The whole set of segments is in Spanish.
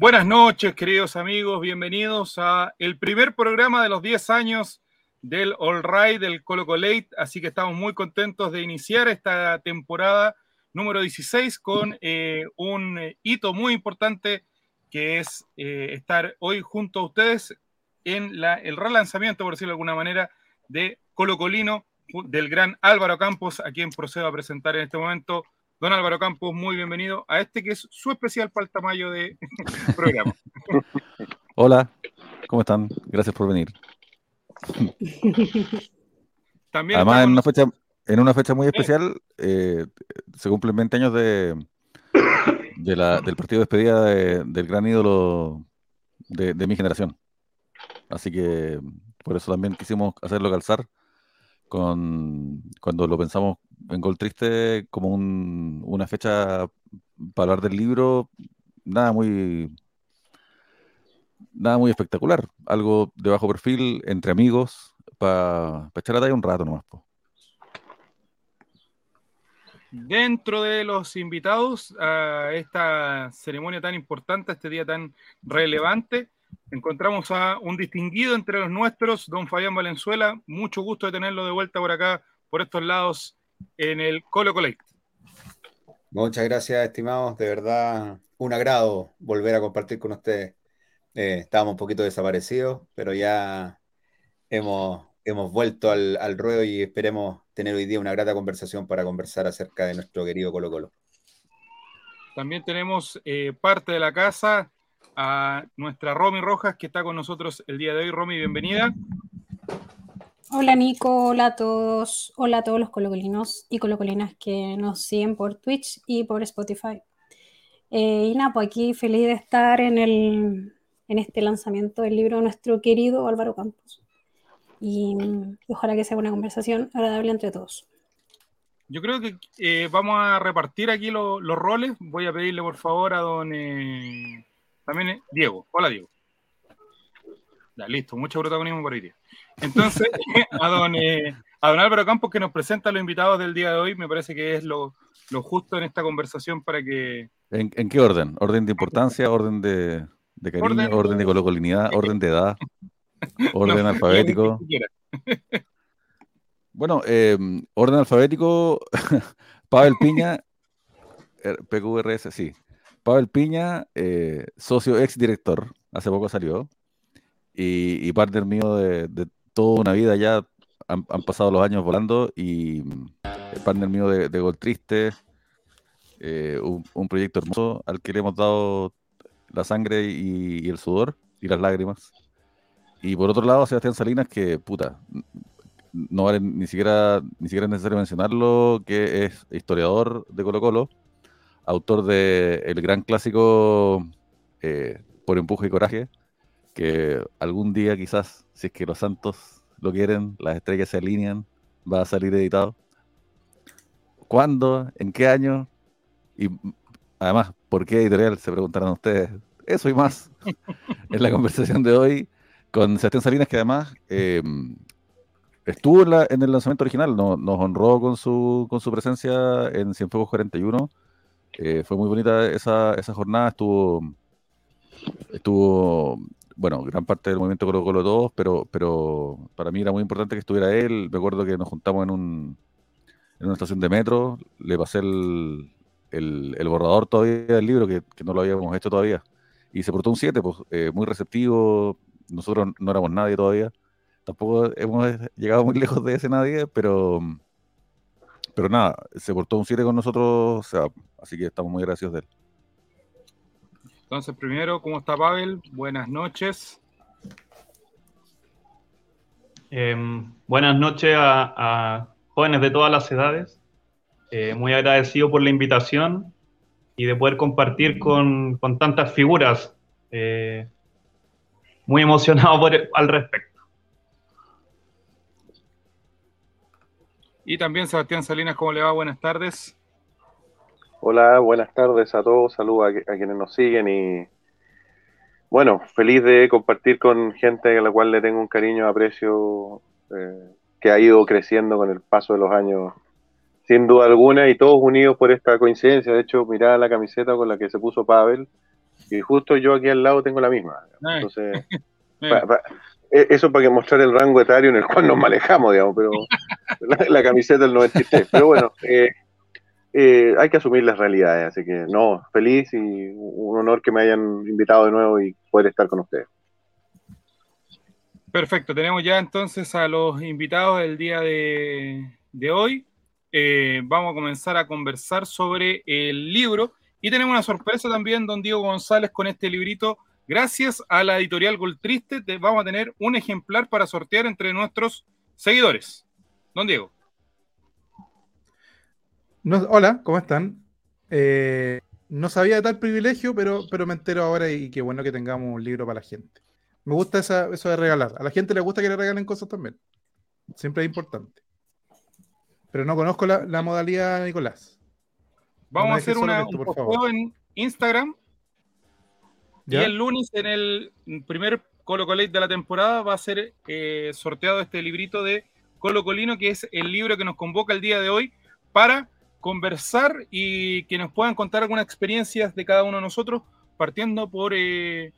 Buenas noches, queridos amigos. Bienvenidos a el primer programa de los 10 años del All Right del Colo Colate. Así que estamos muy contentos de iniciar esta temporada número 16 con eh, un hito muy importante que es eh, estar hoy junto a ustedes en la, el relanzamiento, por decirlo de alguna manera, de Colo Colino del gran Álvaro Campos, a quien procedo a presentar en este momento. Don Álvaro Campos, muy bienvenido a este que es su especial para el tamaño de programa. Hola, ¿cómo están? Gracias por venir. También Además, en una fecha, en una fecha muy especial, eh, se cumplen 20 años de, de la- del partido de despedida de- del gran ídolo de, de mi generación. Así que por eso también quisimos hacerlo calzar con, cuando lo pensamos en Gol Triste como un- una fecha para hablar del libro, nada muy, nada muy espectacular, algo de bajo perfil, entre amigos, para echar la talla un rato nomás. Dentro de los invitados a esta ceremonia tan importante, a este día tan relevante, encontramos a un distinguido entre los nuestros, don Fabián Valenzuela. Mucho gusto de tenerlo de vuelta por acá, por estos lados, en el Colo Colate. Muchas gracias, estimados. De verdad, un agrado volver a compartir con ustedes. Eh, estábamos un poquito desaparecidos, pero ya hemos, hemos vuelto al, al ruedo y esperemos tener hoy día una grata conversación para conversar acerca de nuestro querido Colo Colo. También tenemos eh, parte de la casa a nuestra Romy Rojas, que está con nosotros el día de hoy. Romy, bienvenida. Hola Nico, hola a todos, hola a todos los colocolinos y colocolinas que nos siguen por Twitch y por Spotify. Eh, y nada, pues aquí feliz de estar en, el, en este lanzamiento del libro de nuestro querido Álvaro Campos. Y, ojalá que sea una conversación agradable entre todos. Yo creo que eh, vamos a repartir aquí lo- los roles. Voy a pedirle por favor a don eh, también Diego. Hola Diego. Listo, mucho protagonismo por hoy día. Entonces, a don, eh, a don Álvaro Campos que nos presenta a los invitados del día de hoy, me parece que es lo, lo justo en esta conversación para que ¿En, en qué orden? ¿Orden de importancia? ¿Orden de, de cariño? Orden- ¿Orden, de colocolinidad? ¿Orden de edad? ¿Orden No, alfabético? Bueno, eh, orden alfabético, Pavel Piña, er, PQRS, sí. Pavel Piña, eh, socio ex director, hace poco salió, y, y partner mío de, de una vida ya, han, pasado los años volando, y el partner mío de, Gol Triste, eh, un, proyecto hermoso al que le hemos dado la sangre y, y el sudor y las lágrimas. Y por otro lado, Sebastián Salinas, que puta, no vale ni siquiera, ni siquiera es necesario mencionarlo, que es historiador de Colo Colo, autor de el gran clásico eh, Por empuje y coraje, que algún día quizás, si es que los santos lo quieren, las estrellas se alinean, va a salir editado. ¿Cuándo? ¿En qué año? Y mm, además, ¿por qué editorial? Se preguntarán ustedes. Eso y más en la conversación de hoy con Sebastián Salinas, que además eh, estuvo en, la- en el lanzamiento original, no- nos honró con su, con su presencia en Cienfuegos 41. Eh, fue muy bonita esa, esa jornada, estuvo, estuvo, bueno, gran parte del movimiento Colo Colo todos, pero, pero para mí era muy importante que estuviera él. Me acuerdo que nos juntamos en, un, en una estación de metro, le pasé el, el, el borrador todavía del libro, que, que no lo habíamos hecho todavía, y se portó un 7, pues, eh, muy receptivo, nosotros no éramos nadie todavía tampoco hemos llegado muy lejos de ese nadie, pero, pero nada, se portó un 7 con nosotros, o sea, así que estamos muy agradecidos de él. Entonces, primero, ¿cómo está Pavel? Buenas noches. Eh, buenas noches a, a jóvenes de todas las edades. Eh, muy agradecido por la invitación y de poder compartir con, con tantas figuras. Eh, muy emocionado por, al respecto. Y también Sebastián Salinas, ¿cómo le va? Buenas tardes. Hola, buenas tardes a todos, saludos a, a quienes nos siguen y bueno, feliz de compartir con gente a la cual le tengo un cariño, aprecio, eh, que ha ido creciendo con el paso de los años, sin duda alguna, y todos unidos por esta coincidencia. De hecho, mirá la camiseta con la que se puso Pavel, Y justo yo aquí al lado tengo la misma. Entonces, pa- pa- e- eso para que mostrar el rango etario en el cual nos manejamos, digamos, pero la, la camiseta del 93. Pero bueno, eh, eh, hay que asumir las realidades, así que no, feliz y un honor que me hayan invitado de nuevo y poder estar con ustedes. Perfecto, tenemos ya entonces a los invitados del día de, hoy. Eh, vamos a comenzar a conversar sobre el libro y tenemos una sorpresa también, don Diego González, con este librito. Gracias a la editorial Goltriste, te vamos a tener un ejemplar para sortear entre nuestros seguidores. Don Diego. No- hola, ¿cómo están? Eh, no sabía de tal privilegio, pero, pero me entero ahora y qué bueno que tengamos un libro para la gente. Me gusta esa- eso de regalar. A la gente le gusta que le regalen cosas también. Siempre es importante. Pero no conozco la, la modalidad, Nicolás. Vamos No a hacer una, esto, un posteo en Instagram ¿Ya? Y el lunes, en el primer Colo Colate de la temporada, va a ser eh, sorteado este librito de Colo Colino, que es el libro que nos convoca el día de hoy para conversar y que nos puedan contar algunas experiencias de cada uno de nosotros, partiendo por, eh,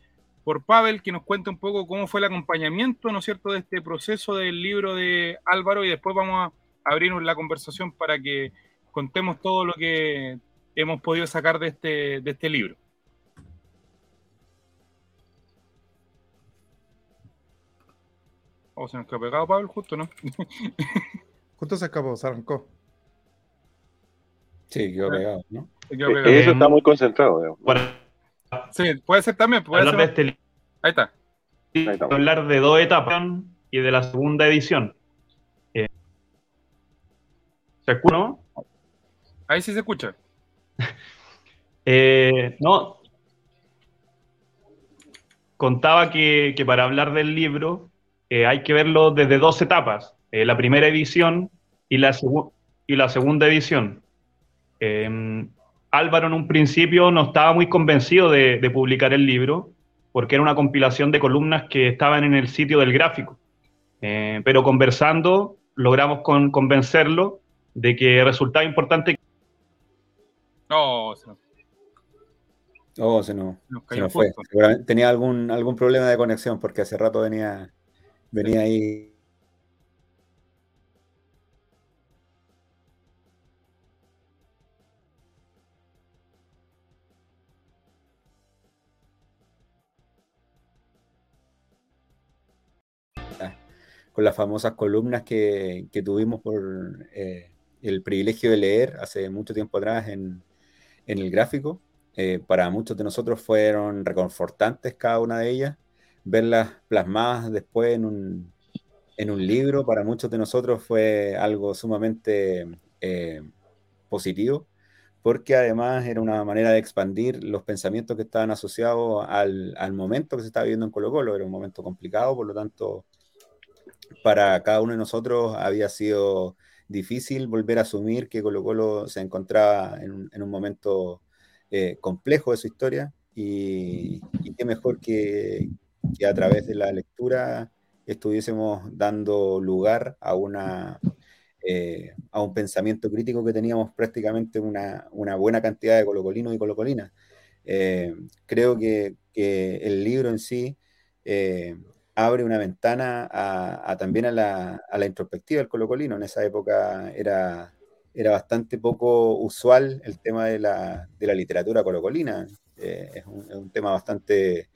por Pavel, que nos cuente un poco cómo fue el acompañamiento, ¿no es cierto?, de este proceso del libro de Álvaro y después vamos a abrir la conversación para que contemos todo lo que hemos podido sacar de este, de este libro. O se nos quedó pegado Pablo justo, ¿no? Justo se escapó, se arrancó. Sí, quedó pegado, ¿no? Se quedó pegado. Eso está muy concentrado, digamos. Sí, puede ser también. Puede hablar de este libro, Ahí está. Ahí estamos. hablar de dos etapas y de la segunda edición. Eh, ¿Se escucha? no? Ahí sí se escucha. Eh, no. Contaba que, que para hablar del libro eh, hay que verlo desde dos etapas, eh, la primera edición y la, segu- y la segunda edición. Eh, Álvaro en un principio no estaba muy convencido de, de publicar el libro porque era una compilación de columnas que estaban en el sitio del gráfico. Eh, pero conversando logramos con- convencerlo de que resultaba importante No, se nos, Oh, se nos, nos se nos fue. Seguramente tenía algún, algún problema de conexión porque hace rato venía, venía ahí. Con las famosas columnas que, que tuvimos por eh, el privilegio de leer hace mucho tiempo atrás en, en el gráfico. Eh, para muchos de nosotros fueron reconfortantes cada una de ellas. Verlas plasmadas después en un, en un libro, para muchos de nosotros fue algo sumamente eh, positivo, porque además era una manera de expandir los pensamientos que estaban asociados al, al momento que se estaba viviendo en Colo Colo. Era un momento complicado, por lo tanto, para cada uno de nosotros había sido difícil volver a asumir que Colo Colo se encontraba en un, en un momento eh, complejo de su historia y, qué mejor que, a través de la lectura estuviésemos dando lugar a, una, eh, a un pensamiento crítico que teníamos prácticamente una, una buena cantidad de colocolinos y colocolinas. Eh, creo que, que, el libro en sí eh, abre una ventana a, a también a la, a la, introspectiva del colocolino. En esa época era, bastante poco usual el tema de la, de la literatura colocolina. Eh, es, un, es, un, tema bastante,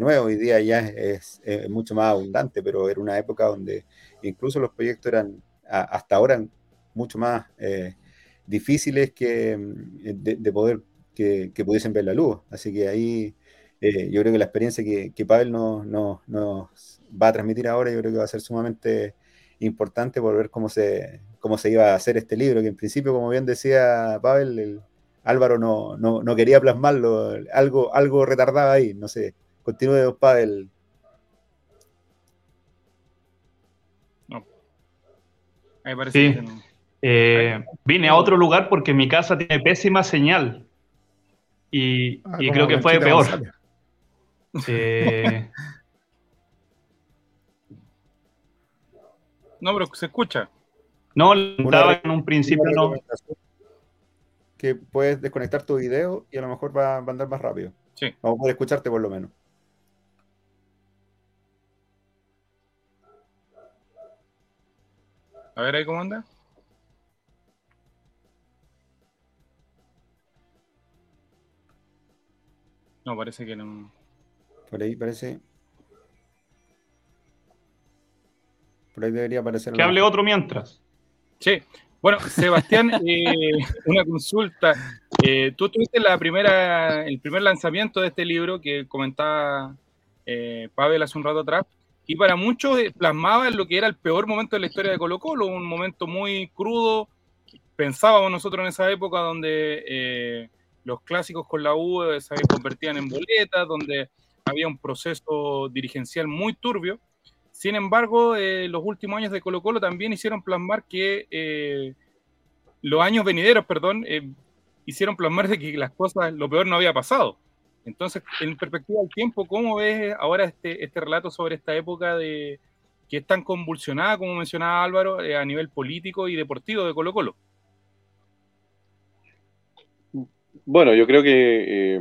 nuevo. Hoy día ya es, mucho más abundante, pero era una época donde incluso los proyectos eran hasta ahora mucho más eh, difíciles que, de, de poder que, que, pudiesen ver la luz. Así que ahí eh, yo creo que la experiencia que, que Pavel nos, nos, nos, va a transmitir ahora, yo creo que va a ser sumamente importante por ver cómo se, cómo se iba a hacer este libro, que en principio, como bien decía Pavel, el, Álvaro no, no, no, quería plasmarlo, algo, algo retardaba ahí, no sé. Continúe, Pavel. No. Ahí parece sí. que no. Eh, vine a otro lugar porque mi casa tiene pésima señal. Y, Ah, y creo que fue peor. González. Eh, No, pero se escucha. no, estaba en un principio, no. Que puedes desconectar tu video y a lo mejor va, va a andar más rápido. Sí. Vamos a poder escucharte por lo menos. A ver ahí cómo anda. No, parece que no. Por ahí parece. Por ahí debería aparecer. Que hable otro mientras. Sí. Bueno, Sebastián, eh, una consulta. Eh, tú tuviste la primera, el primer lanzamiento de este libro que comentaba eh, Pavel hace un rato atrás, y para muchos eh, plasmaba lo que era el peor momento de la historia de Colo Colo, un momento muy crudo. Pensábamos nosotros en esa época donde eh, los clásicos con la U se convertían en boletas, donde había un proceso dirigencial muy turbio. Sin embargo, eh, los últimos años de Colo Colo también hicieron plasmar que eh, los años venideros, perdón, eh, hicieron plasmar de que las cosas, lo peor no había pasado. Entonces, en perspectiva del tiempo, ¿cómo ves ahora este, este relato sobre esta época de que es tan convulsionada, como mencionaba Álvaro, a nivel político y deportivo de Colo Colo? Bueno, yo creo que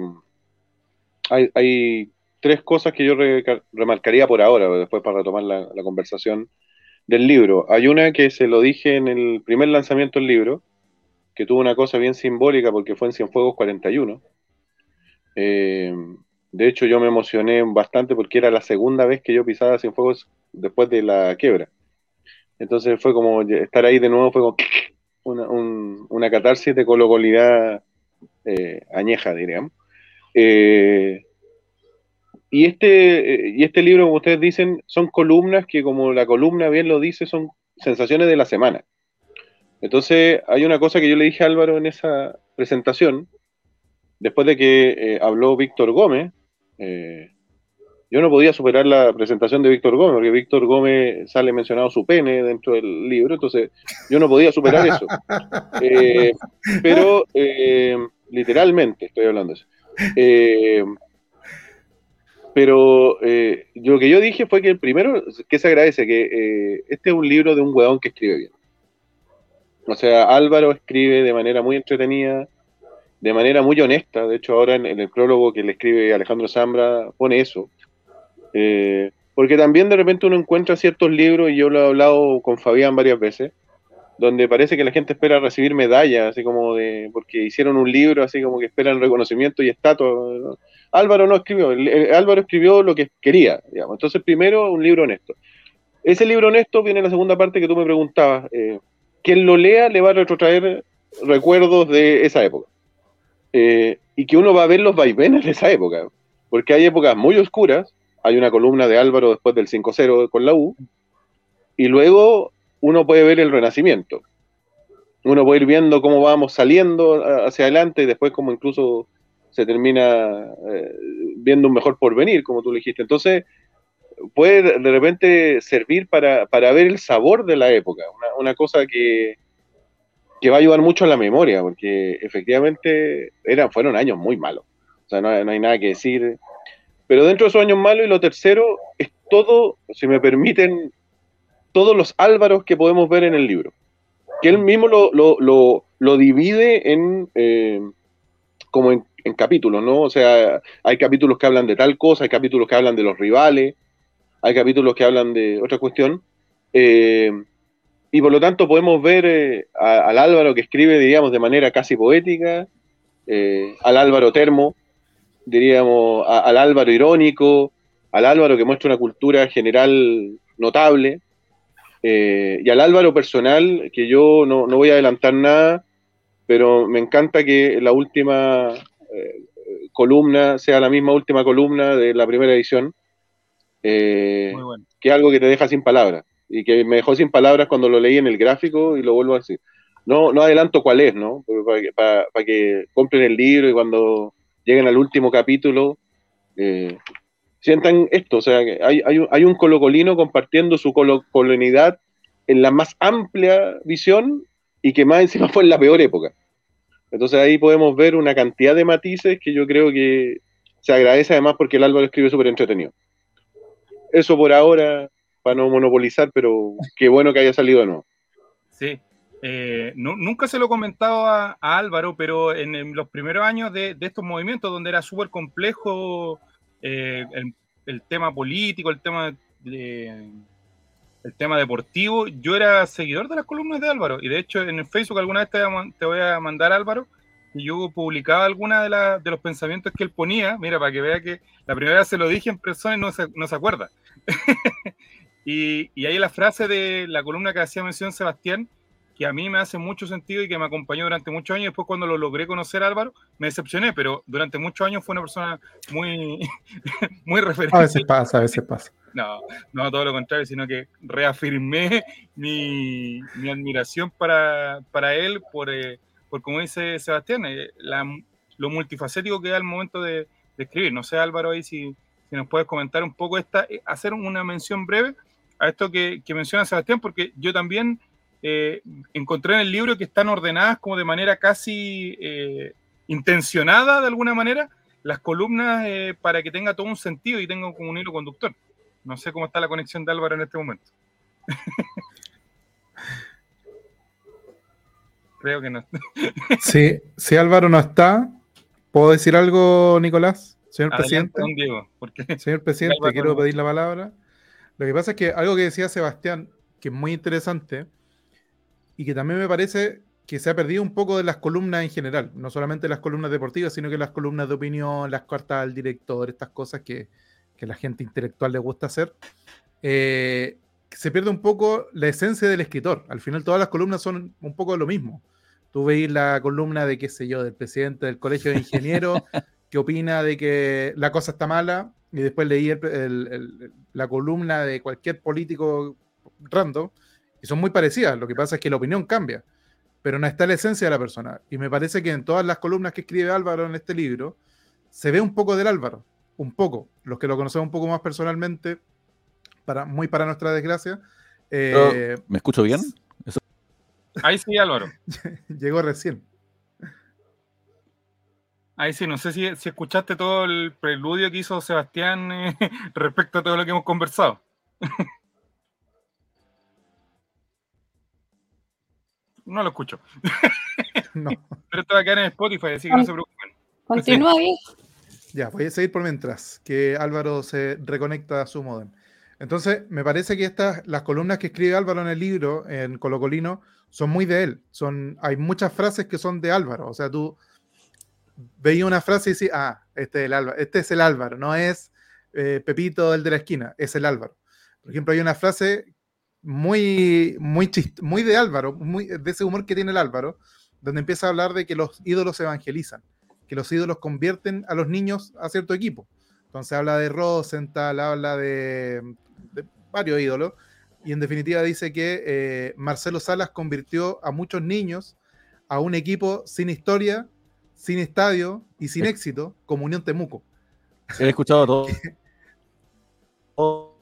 hay tres cosas que yo re- remarcaría por ahora, después para retomar la, la conversación del libro. Hay una que se lo dije en el primer lanzamiento del libro, que tuvo una cosa bien simbólica porque fue en Cienfuegos 41. Eh, de hecho, yo me emocioné bastante porque era la segunda vez que yo pisaba Cienfuegos después de la quiebra. Entonces fue como estar ahí de nuevo, fue como una, un- una catarsis de colocolidad eh, añeja, diríamos. Eh, y, este, eh, y este libro, como ustedes dicen, son columnas que, como la columna bien lo dice, son sensaciones de la semana. Entonces, hay una cosa que yo le dije a Álvaro en esa presentación, después de que eh, habló Víctor Gómez, eh, yo no podía superar la presentación de Víctor Gómez, porque Víctor Gómez sale mencionado su pene dentro del libro, entonces yo no podía superar eso. Eh, pero, literalmente, estoy hablando de eso. Pero eh, lo que yo dije fue que primero, que se agradece que eh, este es un libro de un hueón que escribe bien. O sea, Álvaro escribe de manera muy entretenida, de manera muy honesta. De hecho, ahora en, el prólogo que le escribe Alejandro Zambra pone eso. Eh, porque también de repente uno encuentra ciertos libros, y yo lo he hablado con Fabián varias veces, donde parece que la gente espera recibir medallas, así como de, porque hicieron un libro, así como que esperan reconocimiento y estatua. Álvaro no escribió, Álvaro escribió lo que quería, digamos. Entonces, primero, un libro honesto. Ese libro honesto viene en la segunda parte que tú me preguntabas. eh, quien lo lea le va a retrotraer recuerdos de esa época. Eh, y que uno va a ver los vaivenes de esa época. Porque hay épocas muy oscuras. Hay una columna de Álvaro después del 5-0 con la U. Y luego uno puede ver el renacimiento. Uno puede ir viendo cómo vamos saliendo hacia adelante y después como incluso se termina eh, viendo un mejor porvenir, como tú le dijiste. Entonces, puede de- repente servir para, para ver el sabor de la época, una, una cosa que, que va a ayudar mucho a la memoria, porque efectivamente eran, fueron años muy malos. O sea, no, no hay nada que decir. Pero dentro de esos años malos, y lo tercero, es todo, si me permiten, todos los Álvaros que podemos ver en el libro. Que él mismo lo, lo, lo, lo divide en, eh, como en, en capítulos, ¿no? O sea, hay capítulos que hablan de tal cosa, hay capítulos que hablan de los rivales, hay capítulos que hablan de otra cuestión. eh, y por lo tanto podemos ver eh, al Álvaro que escribe, diríamos, de manera casi poética, eh, al Álvaro termo, diríamos, al Álvaro irónico, al Álvaro que muestra una cultura general notable, y al Álvaro personal, que yo no, no voy a adelantar nada, pero me encanta que la última columna sea la misma última columna de la primera edición, eh, bueno. que es algo que te deja sin palabras, y que me dejó sin palabras cuando lo leí en el gráfico y lo vuelvo a decir. No, no adelanto cuál es, ¿no? Para que, para- para que compren el libro y cuando lleguen al último capítulo eh, sientan esto, o sea, que hay, hay, un- hay un colocolino compartiendo su colocolonidad en la más amplia visión y que más encima fue en la peor época. Entonces ahí podemos ver una cantidad de matices que yo creo que se agradece además porque el Álvaro escribe súper entretenido. Eso por ahora, para no monopolizar, pero qué bueno que haya salido de nuevo. Sí. eh, nunca se lo he comentado a, Álvaro, pero en, los primeros años de, estos movimientos, donde era súper complejo eh, el, tema político, el tema, de, el tema deportivo, yo era seguidor de las columnas de Álvaro. Y de hecho, en el Facebook alguna vez te, voy a mandar, Álvaro, y yo publicaba alguna de, de los pensamientos que él ponía. Mira, para que vea que la primera vez se lo dije en persona y no se, no se acuerda. y, y ahí la frase de la columna que hacía mención Sebastián que a mí me hace mucho sentido y que me acompañó durante muchos años. Después, cuando lo logré conocer Álvaro, me decepcioné, pero durante muchos años fue una persona muy, muy referente. A veces pasa, a veces pasa. No, no todo lo contrario, sino que reafirmé mi, mi admiración para, para él por, eh, por, como dice Sebastián, eh, la, lo multifacético que da al momento de, de, escribir. No sé, Álvaro, ahí si, si nos puedes comentar un poco esta, eh, hacer una mención breve a esto que, que menciona Sebastián, porque yo también eh, encontré en el libro que están ordenadas como de manera casi eh, intencionada, de alguna manera, las columnas eh, para que tenga todo un sentido y tenga como un hilo conductor. No sé cómo está la conexión de Álvaro en este momento. Creo que no. sí, si Álvaro no está, ¿puedo decir algo, Nicolás? Señor presidente. Señor presidente, quiero pedir la palabra. Lo que pasa es que algo que decía Sebastián, que es muy interesante, y que también me parece que se ha perdido un poco de las columnas en general, no solamente las columnas deportivas, sino que las columnas de opinión, las cartas al director, estas cosas que, que la gente intelectual le gusta hacer. Eh, se pierde un poco la esencia del escritor. Al final todas las columnas son un poco lo mismo. Tú veis la columna de, qué sé yo, del presidente del colegio de ingenieros, que opina de que la cosa está mala, y después leí la columna de cualquier político random, y son muy parecidas. Lo que pasa es que la opinión cambia, pero no está la esencia de la persona. Y me parece que en todas las columnas que escribe Álvaro en este libro, se ve un poco del Álvaro, un poco. Los que lo conocemos un poco más personalmente, para, muy para nuestra desgracia. Eh, ¿Me escucho bien? Ahí sí, Álvaro. Llegó recién. Ahí sí, no sé si, escuchaste todo el preludio que hizo Sebastián eh, respecto a todo lo que hemos conversado. No lo escucho. no. Pero esto va a quedar en Spotify, así que no se preocupen. Continúa ahí. Ya, voy a seguir por mientras, que Álvaro se reconecta a su modem. Entonces, me parece que estas, las columnas que escribe Álvaro en el libro, en Colocolino, son muy de él. Son, hay muchas frases que son de Álvaro. O sea, tú veías una frase y dices, ah, este es el Álvaro, este es el Álvaro, no es eh, Pepito el de la esquina, es el Álvaro. Por ejemplo, hay una frase muy, muy, muy de Álvaro, muy, de ese humor que tiene el Álvaro, donde empieza a hablar de que los ídolos evangelizan, que los ídolos convierten a los niños a cierto equipo. Entonces habla de Rosenthal, habla de, varios ídolos, y en definitiva dice que eh, Marcelo Salas convirtió a muchos niños a un equipo sin historia, sin estadio y sin éxito, como Unión Temuco. He escuchado todo. oh,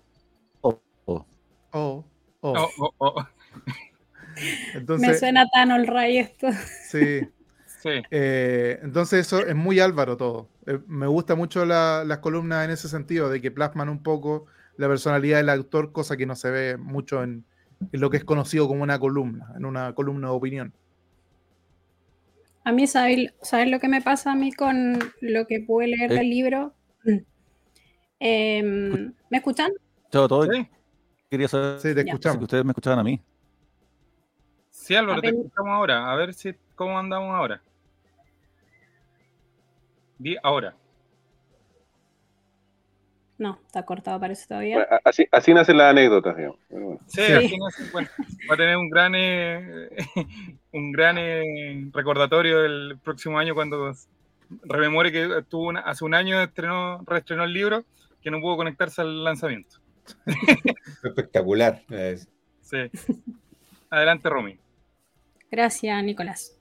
oh. oh. Oh. Oh, oh, Me suena tan all esto. Sí. Eh, entonces eso es muy Álvaro todo. Eh, me gusta mucho las columnas en ese sentido, de que plasman un poco la personalidad del autor, cosa que no se ve mucho en, lo que es conocido como una columna, en una columna de opinión. A mí, ¿sabes, lo que me pasa a mí con lo que pude leer del libro? Em, ¿Me escuchan? Todo, todo. ¿Sí? Quería saber sí, te escuchamos. si ustedes me escuchaban a mí. Sí, Álvaro, te escuchamos ahora. A ver si cómo andamos ahora. Di ahora. No, está cortado, parece todavía. así, así nacen las anécdotas, digamos. Sí, así nace, bueno, va a tener un gran, eh, un gran eh, recordatorio el próximo año cuando rememore que estuvo hace un año estrenó, reestrenó el libro que no pudo conectarse al lanzamiento. Espectacular. Sí. Adelante, Romy. Gracias, Nicolás.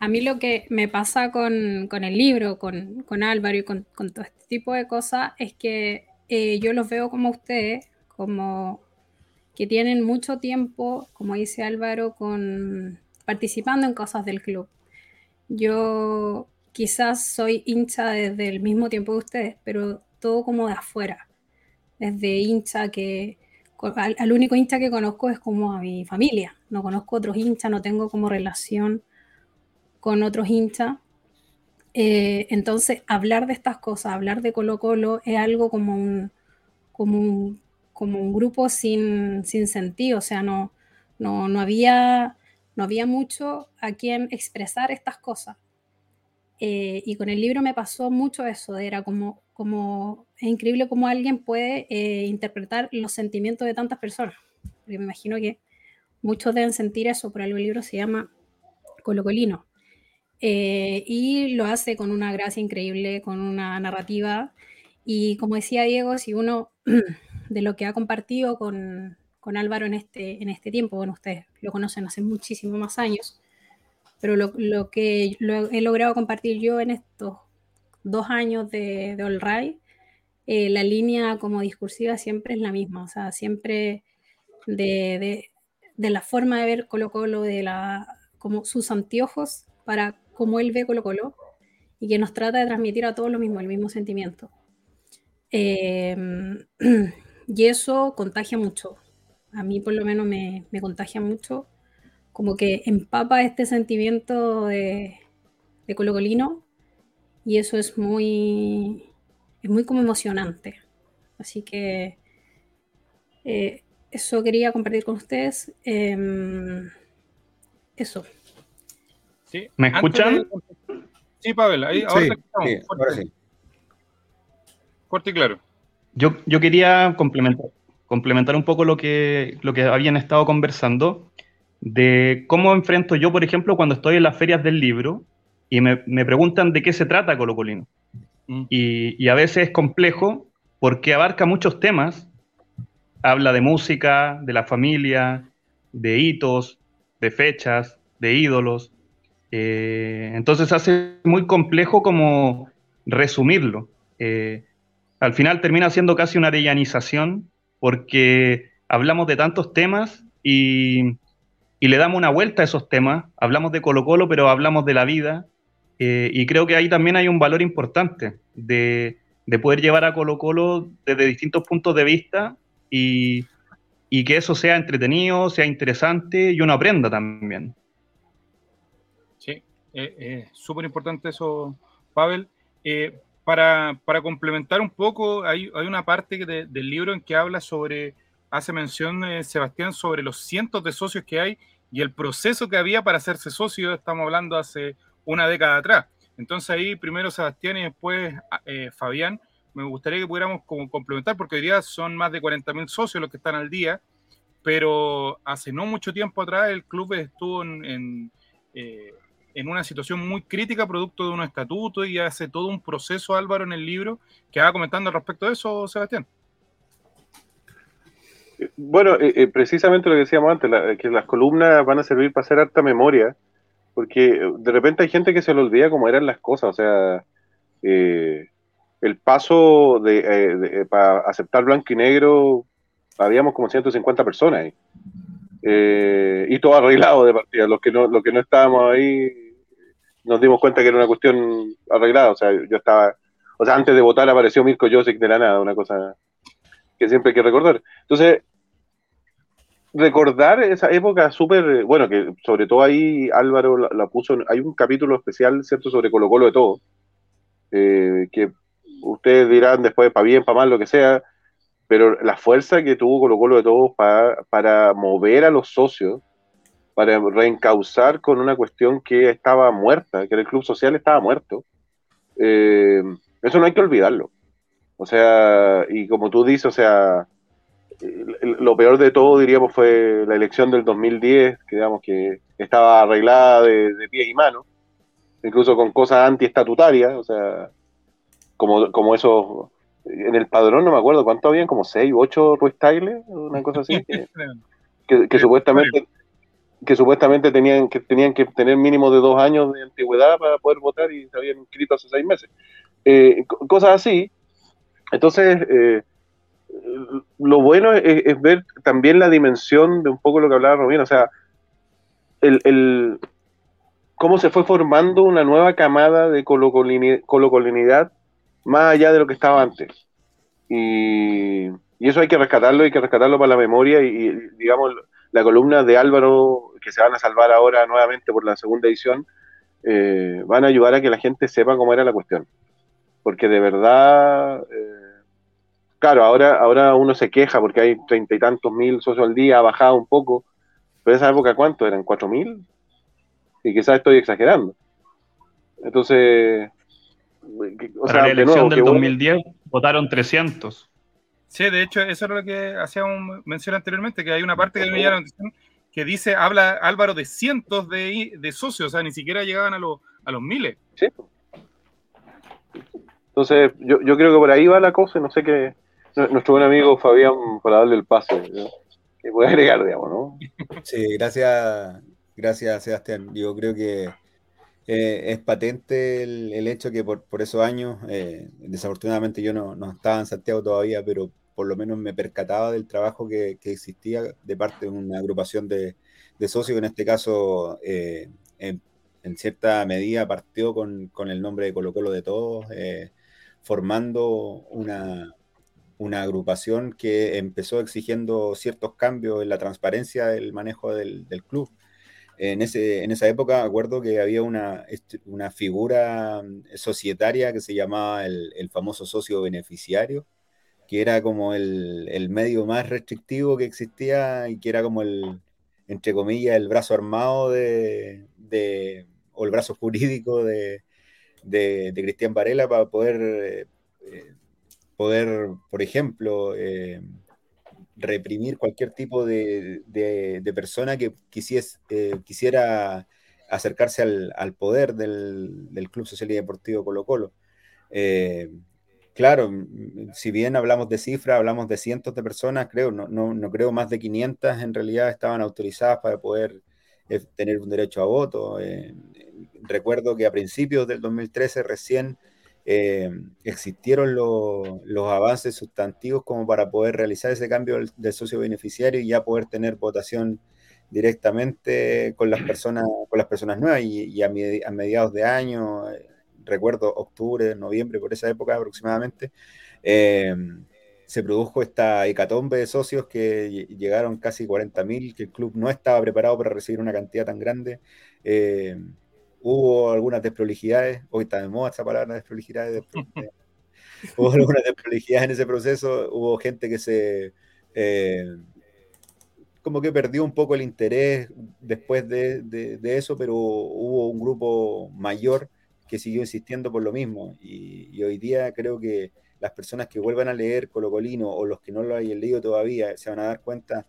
A mí lo que me pasa con, el libro, con, Álvaro y con, todo este tipo de cosas es que eh, yo los veo como ustedes, como que tienen mucho tiempo, como dice Álvaro, con participando en cosas del club. Yo quizás soy hincha desde el mismo tiempo que ustedes, pero todo como de afuera desde hincha que al, único hincha que conozco es como a mi familia. No conozco otros hinchas, no tengo como relación con otros hinchas. Eh, entonces, hablar de estas cosas, hablar de Colo Colo es algo como un, como un, como un grupo sin, sin sentido, o sea, no, no, no, había, no había mucho a quien expresar estas cosas. Eh, y con el libro me pasó mucho eso, era como, como es increíble cómo alguien puede eh, interpretar los sentimientos de tantas personas. Porque me imagino que muchos deben sentir eso, por algo el libro se llama Colocolino. Eh, y lo hace con una gracia increíble, con una narrativa. Y como decía Diego, si uno de lo que ha compartido con, con Álvaro en este, en este tiempo, bueno, ustedes lo conocen hace muchísimos más años, pero lo, lo que lo he logrado compartir yo en estos dos años de, de All Right, eh, la línea como discursiva siempre es la misma, o sea, siempre de, de, de, la forma de ver Colo Colo, de la, como sus anteojos para cómo él ve Colo Colo y que nos trata de transmitir a todos lo mismo, el mismo sentimiento. Eh, y eso contagia mucho, a mí por lo menos me, me contagia mucho como que empapa este sentimiento de, de colocolino y eso es muy, es muy como emocionante. Así que eh, eso quería compartir con ustedes. Eh, eso. Sí. ¿Me escuchan? De... Sí, Pavel, ahí, ahora, sí, sí, ahora sí. Fuerte y claro. Yo, yo quería complementar, complementar un poco lo que, lo que habían estado conversando de cómo enfrento yo, por ejemplo, cuando estoy en las ferias del libro y me, me preguntan de qué se trata Colo Colino. Mm. Y, y, a veces es complejo porque abarca muchos temas. Habla de música, de la familia, de hitos, de fechas, de ídolos. Eh, entonces hace muy complejo como resumirlo. Eh, al final termina siendo casi una arellanización porque hablamos de tantos temas y, y le damos una vuelta a esos temas. Hablamos de Colo Colo, pero hablamos de la vida. Eh, y creo que ahí también hay un valor importante de, de, poder llevar a Colo Colo desde distintos puntos de vista y, y que eso sea entretenido, sea interesante y uno aprenda también. Sí, es eh, eh, súper importante eso, Pavel. Eh, para, para, complementar un poco, hay, hay una parte de, del libro en que habla sobre hace mención Sebastián sobre los cientos de socios que hay y el proceso que había para hacerse socio, estamos hablando hace una década atrás. Entonces ahí primero Sebastián y después eh, Fabián, me gustaría que pudiéramos como complementar, porque hoy día son más de 40.000 socios los que están al día, pero hace no mucho tiempo atrás el club estuvo en, en, eh, en una situación muy crítica producto de un estatuto y hace todo un proceso Álvaro en el libro que va comentando al respecto de eso, Sebastián. Bueno, eh, eh, precisamente lo que decíamos antes, que las columnas van a servir para hacer harta memoria, porque de repente hay gente que se le olvida cómo eran las cosas, o sea, eh, el paso de, eh, de, para aceptar blanco y negro, habíamos como 150 personas ahí, y todo arreglado de partida, los que no, los que no estábamos ahí nos dimos cuenta que era una cuestión arreglada, o sea, yo estaba, o sea, antes de votar apareció Mirko Josic de la nada, una cosa que siempre hay que recordar. Entonces, recordar esa época súper, bueno, que sobre todo ahí Álvaro la, puso, hay un capítulo especial, ¿cierto?, sobre Colo Colo de todo, eh, que ustedes dirán después, para bien, para mal, lo que sea, pero la fuerza que tuvo Colo Colo de todo para, para mover a los socios, para reencauzar con una cuestión que estaba muerta, que el club social estaba muerto, eh, eso no hay que olvidarlo. O sea, y como tú dices, o sea, lo peor de todo, diríamos, fue la elección del 2010, que digamos que estaba arreglada de, de pies y manos, incluso con cosas antiestatutarias, o sea, como, como esos, en el padrón no me acuerdo cuánto habían, como seis u ocho restylers, una cosa así, que, que, que supuestamente que supuestamente tenían que tenían que tener mínimo de dos años de antigüedad para poder votar y se habían inscrito hace seis meses. Eh, cosas así, entonces, eh, lo bueno es, ver también la dimensión de un poco lo que hablaba Robin, o sea, el, cómo se fue formando una nueva camada de colocolinidad más allá de lo que estaba antes. Y, Y eso hay que rescatarlo, hay que rescatarlo para la memoria y, digamos, la columna de Álvaro, que se van a salvar ahora nuevamente por la segunda edición, eh, van a ayudar a que la gente sepa cómo era la cuestión. Porque de verdad, eh, claro, ahora, ahora uno se queja porque hay treinta y tantos mil socios al día, ha bajado un poco, pero esa época ¿cuánto? ¿Eran cuatro mil? Y quizás estoy exagerando. Entonces, o Para la elección del 2010 votaron 300. Sí, de hecho, eso es lo que hacíamos mención anteriormente, que hay una parte de la que dice, habla Álvaro de cientos de, de, socios, o sea, ni siquiera llegaban a, los, a los miles. Sí. Entonces, yo, yo creo que por ahí va la cosa, no sé qué, nuestro buen amigo Fabián, para darle el pase, que puede agregar, digamos, ¿no? Sí, gracias, gracias Sebastián. Yo creo que eh, es patente el, hecho que por, esos años, eh, desafortunadamente yo no, estaba en Santiago todavía, pero por lo menos me percataba del trabajo que, existía de parte de una agrupación de, socios, en este caso, eh, en, cierta medida partió con, el nombre de Colo Colo de Todos, formando una, agrupación que empezó exigiendo ciertos cambios en la transparencia del manejo del club. En, ese, en esa época acuerdo que había una, una figura mm, societaria que se llamaba el, famoso socio beneficiario, que era como el, medio más restrictivo que existía y que era como el, entre comillas, el brazo armado de, o el brazo jurídico de, de, Cristian Varela para poder, eh, poder por ejemplo, eh, reprimir cualquier tipo de, persona que eh, quisiera acercarse al, poder del, Club Social y Deportivo Colo Colo. Eh, claro, si bien hablamos de cifras, hablamos de cientos de personas, creo, no, no, creo más de 500 en realidad estaban autorizadas para poder tener un derecho a voto. recuerdo que a principios del 2013 recién eh, existieron los avances sustantivos como para poder realizar ese cambio del, socio beneficiario y ya poder tener votación directamente con las personas, con las personas nuevas. Y, a, mediados de año, eh, recuerdo octubre, noviembre, por esa época aproximadamente, eh, se produjo esta hecatombe de socios que llegaron casi 40.000, que el club no estaba preparado para recibir una cantidad tan grande hubo algunas desprolijidades, hoy está de moda esa palabra, desprolijidades, hubo algunas desprolijidades en ese proceso, hubo gente que se, eh, como que perdió un poco el interés después de, eso, pero hubo un grupo mayor que siguió insistiendo por lo mismo, y, hoy día creo que las personas que vuelvan a leer Colocolino o los que no lo hayan leído todavía se van a dar cuenta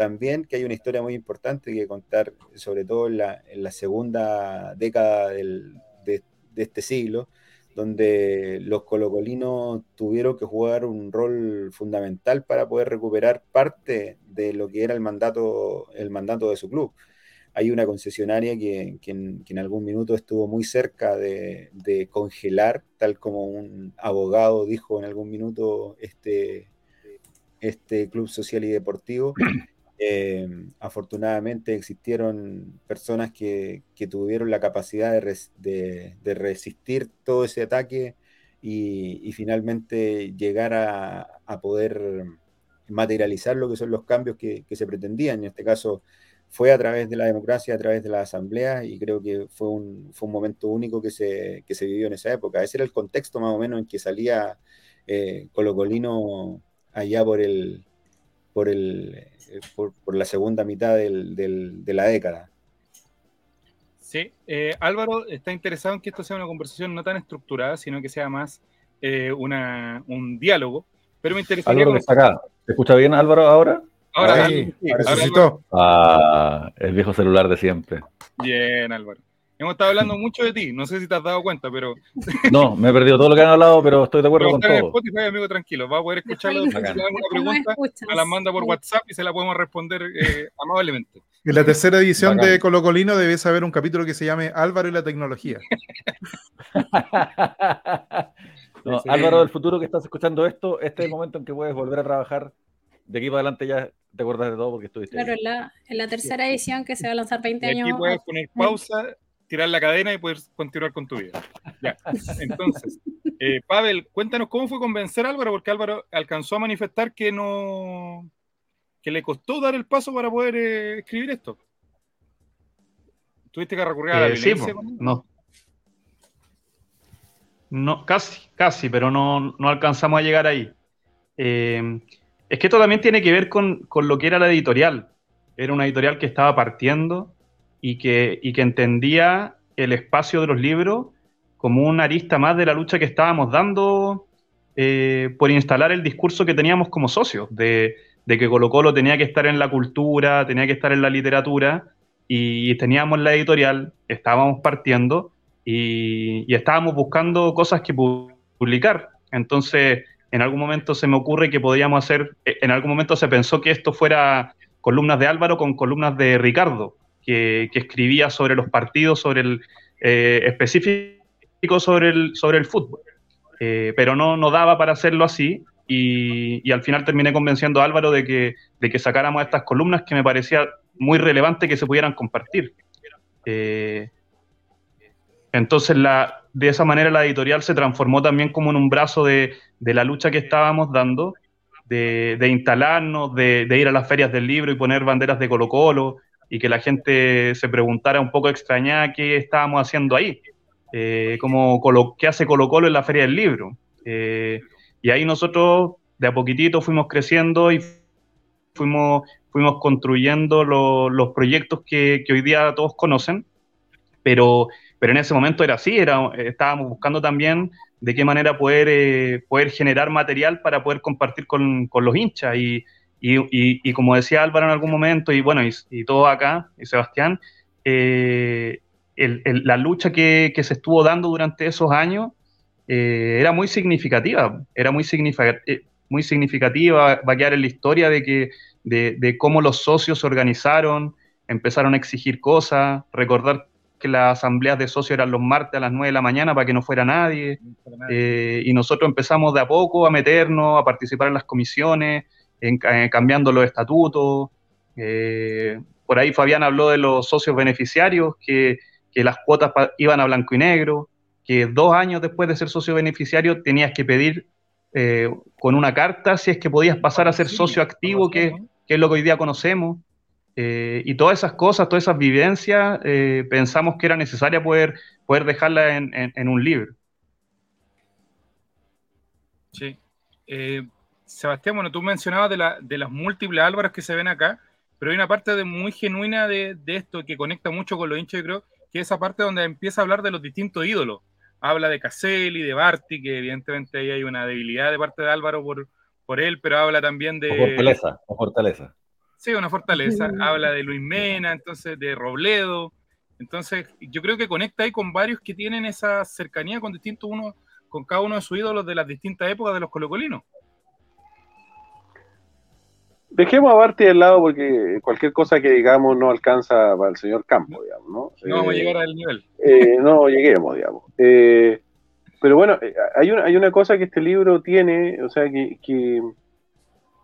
también que hay una historia muy importante que contar, sobre todo en la, segunda década de, este siglo, donde los colocolinos tuvieron que jugar un rol fundamental para poder recuperar parte de lo que era el mandato, el mandato de su club. Hay una concesionaria que, en, algún minuto estuvo muy cerca de, de, congelar, tal como un abogado dijo en algún minuto este, este club social y deportivo, eh, afortunadamente existieron personas que, tuvieron la capacidad de, resistir todo ese ataque y, finalmente llegar a, poder materializar lo que son los cambios que, se pretendían. En este caso fue a través de la democracia, a través de la asamblea y creo que fue un, momento único que se, vivió en esa época. Ese era el contexto más o menos en que salía eh, Colocolino allá por el, por, el, eh, por, la segunda mitad de la década. Sí, eh, Álvaro está interesado en que esto sea una conversación no tan estructurada, sino que sea más eh, una, un diálogo. Pero me interesa. Álvaro está acá. ¿Te escucha bien Álvaro ahora? Ahora sí, Ah, el viejo celular de siempre. Bien, Álvaro. Hemos estado hablando mucho de ti, no sé si te has dado cuenta, pero. No, me he perdido todo lo que han hablado, pero estoy de acuerdo con todo. Spotify, amigo, tranquilo, va a poder escucharlo. Si le una pregunta, me la manda por WhatsApp y se la podemos responder eh, amablemente. En la tercera edición de Colo Colino debes haber un capítulo que se llame Álvaro y la tecnología. Álvaro del futuro que estás escuchando esto, este es el momento en que puedes volver a trabajar. De aquí para adelante ya te acuerdas de todo porque estuviste. Claro, en la, en la tercera edición que se va a lanzar 20 años. Aquí puedes poner pausa tirar la cadena y poder continuar con tu vida. Ya, entonces, Eh, Pavel, cuéntanos cómo fue convencer a Álvaro, porque Álvaro alcanzó a manifestar que no, que le costó dar el paso para poder eh, escribir esto. ¿Tuviste que recurrir a la Eh, sí, violencia? po, no. No, casi, casi, pero no, no alcanzamos a llegar ahí. Eh, es que esto también tiene que ver con, con lo que era la editorial. Era una editorial que estaba partiendo y que, y que entendía el espacio de los libros como una arista más de la lucha que estábamos dando eh, por instalar el discurso que teníamos como socios, de, de que Colo Colo tenía que estar en la cultura, tenía que estar en la literatura, y teníamos la editorial, estábamos partiendo y, y estábamos buscando cosas que pu- publicar. Entonces, en algún momento se me ocurre que podíamos hacer, eh, en algún momento se pensó que esto fuera columnas de Álvaro con columnas de Ricardo, que, escribía sobre los partidos, sobre el eh, específico sobre el, sobre el fútbol. Eh, pero no, no daba para hacerlo así y, y al final terminé convenciendo a Álvaro de que, de que sacáramos estas columnas que me parecía muy relevante que se pudieran compartir. Eh, entonces, la, de esa manera la editorial se transformó también como en un brazo de, de la lucha que estábamos dando, de, de instalarnos, de, de ir a las ferias del libro y poner banderas de Colo Colo, y que la gente se preguntara un poco extrañada qué estábamos haciendo ahí, eh, qué hace Colo Colo en la feria del libro. Eh, y ahí nosotros de a poquitito fuimos creciendo y fuimos, fuimos construyendo lo- los proyectos que, que hoy día todos conocen, pero, pero en ese momento era así, era, estábamos buscando también de qué manera poder, eh, poder generar material para poder compartir con, con los hinchas. Y, y, y- y como decía Álvaro en algún momento, y bueno, y, y todos acá, y Sebastián, eh, el- el- la lucha que, que se estuvo dando durante esos años eh, era muy significativa, era muy, significa- eh, muy significativa, va a quedar en la historia de, que, de, de cómo los socios se organizaron, empezaron a exigir cosas, recordar que las asambleas de socios eran los martes a las 9 de la mañana para que no fuera nadie, eh, y nosotros empezamos de a poco a meternos, a participar en las comisiones, en, eh, cambiando los estatutos. eh, por ahí Fabián habló de los socios beneficiarios, que, que las cuotas pa- iban a blanco y negro, que dos años después de ser socio beneficiario tenías que pedir eh, con una carta si es que podías pasar a ser Sí, socio activo, que, que es lo que hoy día conocemos. Eh, y todas esas cosas, todas esas vivencias, eh, pensamos que era necesaria poder, poder dejarlas en, en- en un libro. Sí. Sebastián, bueno, tú mencionabas de, la, de las múltiples Álvaros que se ven acá, pero hay una parte de, muy genuina de, de esto que conecta mucho con los hinchas, yo creo, que es esa parte donde empieza a hablar de los distintos ídolos. Habla de Caselli, de Barti, que evidentemente ahí hay una debilidad de parte de Álvaro por, por él, pero habla también O de... fortaleza, o fortaleza. Sí, una fortaleza. Habla de Luis Mena, entonces de Robledo. Entonces, yo creo que conecta ahí con varios que tienen esa cercanía con distintos uno, con cada uno de sus ídolos de las distintas épocas de los colocolinos. Dejemos a Barty de lado porque cualquier cosa que digamos no alcanza para el señor Campo, digamos, ¿no? No vamos a Eh, llegar al nivel. eh, no lleguemos, digamos. Eh, pero bueno, hay una, hay una cosa que este libro tiene, o sea, que, que,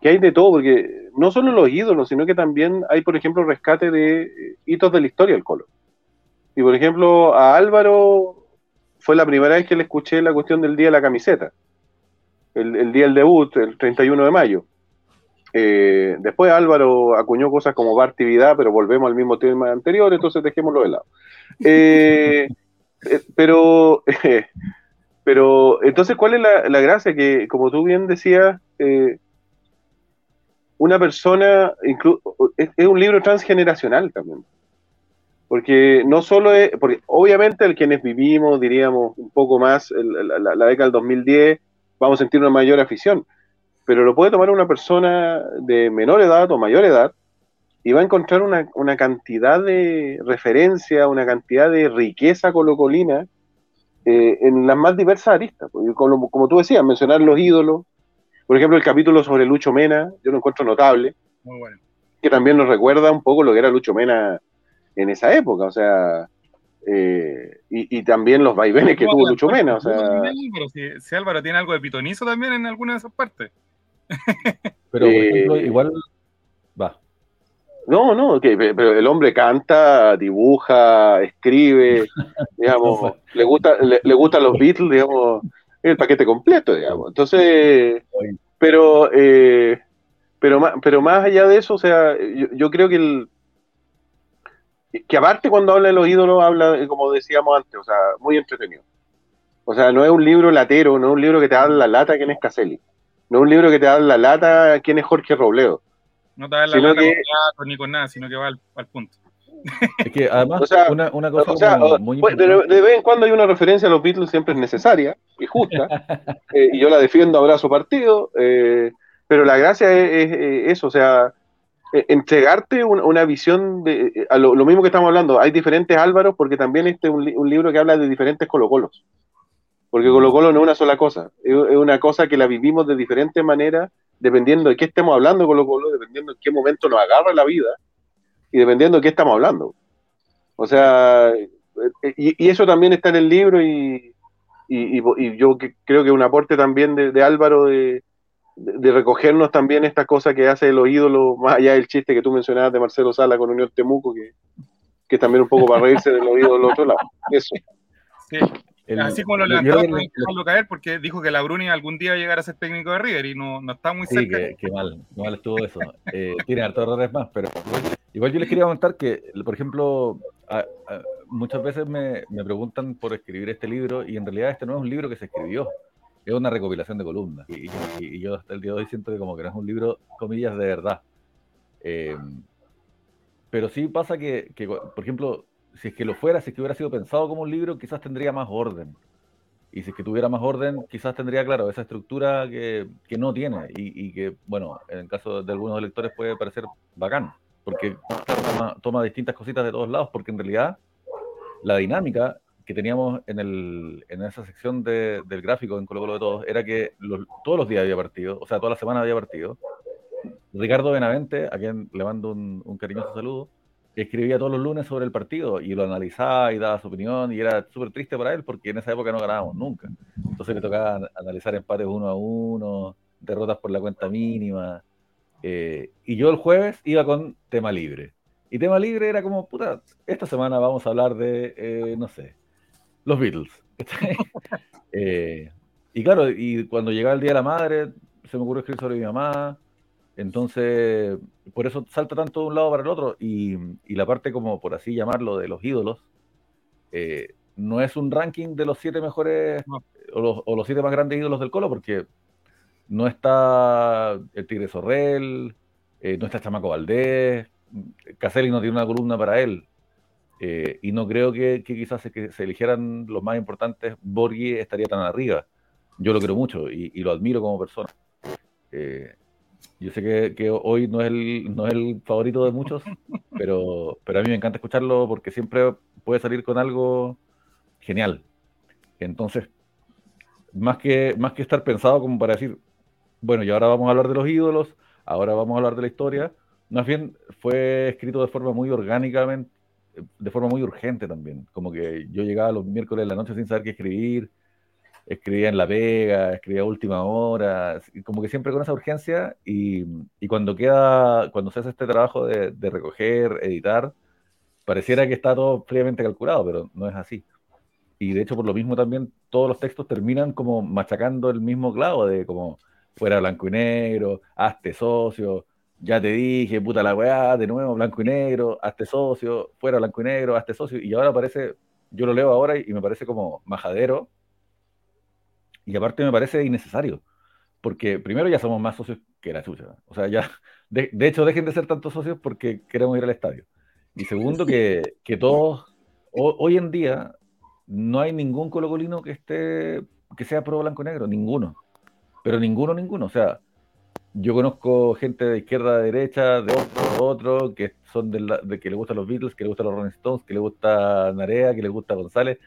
que hay de todo, porque no solo los ídolos, sino que también hay, por ejemplo, rescate de hitos de la historia del Colo. Y por ejemplo, a Álvaro fue la primera vez que le escuché la cuestión del día de la camiseta, el, el día del debut, el 31 de mayo. Eh, después Álvaro acuñó cosas como Bartividad, pero volvemos al mismo tema anterior, entonces dejémoslo de lado. Eh, eh, pero, pero, entonces, ¿cuál es la, gracia? Que, como tú bien decías, eh, una persona, es, es un libro transgeneracional también. Porque no solo es, porque obviamente el quienes vivimos, diríamos, un poco más la década del 2010, vamos a sentir una mayor afición pero lo puede tomar una persona de menor edad o mayor edad y va a encontrar una, una cantidad de referencia, una cantidad de riqueza colocolina eh, en las más diversas aristas. Como, como tú decías, mencionar los ídolos, por ejemplo, el capítulo sobre Lucho Mena, yo lo encuentro notable, Muy bueno. que también nos recuerda un poco lo que era Lucho Mena en esa época, o sea, eh, y, y también los vaivenes que tuvo Lucho Mena, o sea, Álvaro tiene algo de pitonizo también en alguna de esas partes. Pero, por Eh, ejemplo, igual. Va. No, no, que, pero el hombre canta, dibuja, escribe, digamos, le gusta, le, le gustan los Beatles, digamos, el paquete completo, digamos. Entonces, pero, eh, pero, más, pero más allá de eso, o sea, yo, yo creo que el, que aparte cuando habla de los ídolos, habla, eh, como decíamos antes, o sea, muy entretenido. O sea, no es un libro latero, no es un libro que te da la lata quién es Caselli. No es un libro que te da la lata quién es Jorge Robledo. No te da la lata con ni con nada, sino que va al, punto. Es que además, una, una, cosa o sea, muy pues, de, de, vez en cuando hay una referencia a los Beatles, siempre es necesaria y justa, eh, y yo la defiendo abrazo partido, eh, pero la gracia es, es, eso, o sea, eh, entregarte una, visión de eh, a lo, mismo que estamos hablando. Hay diferentes Álvaros porque también este es un, libro que habla de diferentes colocolos. Porque Colo Colo no es una sola cosa, es, una cosa que la vivimos de diferentes maneras, dependiendo de qué estemos hablando Colo Colo, dependiendo en qué momento nos agarra la vida y dependiendo de qué estamos hablando. O sea, eh, y, eso también está en el libro y, yo creo que un aporte también de Álvaro de, de, recogernos también esta cosa que hace los ídolos, más allá del chiste que tú mencionabas de Marcelo Sala con Unión Temuco, que, que también un poco para reírse de los ídolos del otro lado. Eso. Sí. Así como lo levantó, dejarlo caer porque dijo que la Bruni algún día llegará a ser técnico de River y no, no está muy cerca. Sí, que, mal, mal estuvo eso. Eh, tiene hartos errores más, pero igual, yo les quería comentar que, por ejemplo, muchas veces me, me, preguntan por escribir este libro y en realidad este no es un libro que se escribió es una recopilación de columnas. Y, yo hasta el día de hoy siento que como que no es un libro, comillas, de verdad. Em, pero sí pasa que, por ejemplo, si es que lo fuera, si es que hubiera sido pensado como un libro, quizás tendría más orden. Y si es que tuviera más orden, quizás tendría, claro, esa estructura que, no tiene y, que, bueno, en el caso de algunos lectores puede parecer bacán, porque toma, toma distintas cositas de todos lados, porque en realidad la dinámica que teníamos en, el, en esa sección de, del gráfico en Colo Colo de Todos era que todos los días había partido, o sea, toda la semana había partido. Ricardo Benavente, a quien le mando un, cariñoso saludo, escribía todos los lunes sobre el partido y lo analizaba y daba su opinión y era súper triste para él porque en esa época no ganábamos nunca. Entonces le tocaba analizar empates uno a uno, derrotas por la cuenta mínima. Eh, y yo el jueves iba con tema libre. Y tema libre era como, puta, esta semana vamos a hablar de, eh, no sé, los Beatles. Eh, y claro, y cuando llegaba el Día de la Madre, se me ocurrió escribir sobre mi mamá. Entonces, por eso salta tanto de un lado para el otro. Y, la parte, como por así llamarlo, de los ídolos, eh, no es un ranking de los siete mejores o, los, siete más grandes ídolos del Colo, porque no está el Tigre Sorrel, eh, no está Chamaco Valdés, Caselli no tiene una columna para él. Eh, y no creo que, quizás que se eligieran los más importantes, Borghi estaría tan arriba. Yo lo quiero mucho y, lo admiro como persona. Eh, yo sé que, hoy no es, el, no es el favorito de muchos, pero, a mí me encanta escucharlo porque siempre puede salir con algo genial. Entonces, más que, más que estar pensado como para decir, bueno, y ahora vamos a hablar de los ídolos, ahora vamos a hablar de la historia, más bien fue escrito de forma muy orgánicamente, de forma muy urgente también. Como que yo llegaba los miércoles de la noche sin saber qué escribir, escribía en La Vega, escribía última hora, como que siempre con esa urgencia y, cuando queda, cuando se hace este trabajo de, recoger, editar, pareciera que está todo fríamente calculado, pero no es así. Y de hecho por lo mismo también todos los textos terminan como machacando el mismo clavo de como fuera blanco y negro, hazte socio, ya te dije, puta la weá, de nuevo, blanco y negro, hazte socio, fuera blanco y negro, hazte socio, y ahora parece, yo lo leo ahora y, me parece como majadero, y aparte me parece innecesario, porque primero ya somos más socios que la chucha, o sea, ya, de, hecho dejen de ser tantos socios porque queremos ir al estadio, y segundo que, que todos, hoy en día, no hay ningún colocolino que esté, que sea pro blanco negro, ninguno, pero ninguno, ninguno, o sea, yo conozco gente de izquierda, de derecha, de otro, otro que son de, que le gustan los Beatles, que le gustan los Rolling Stones, que le gusta Narea, que le gusta González,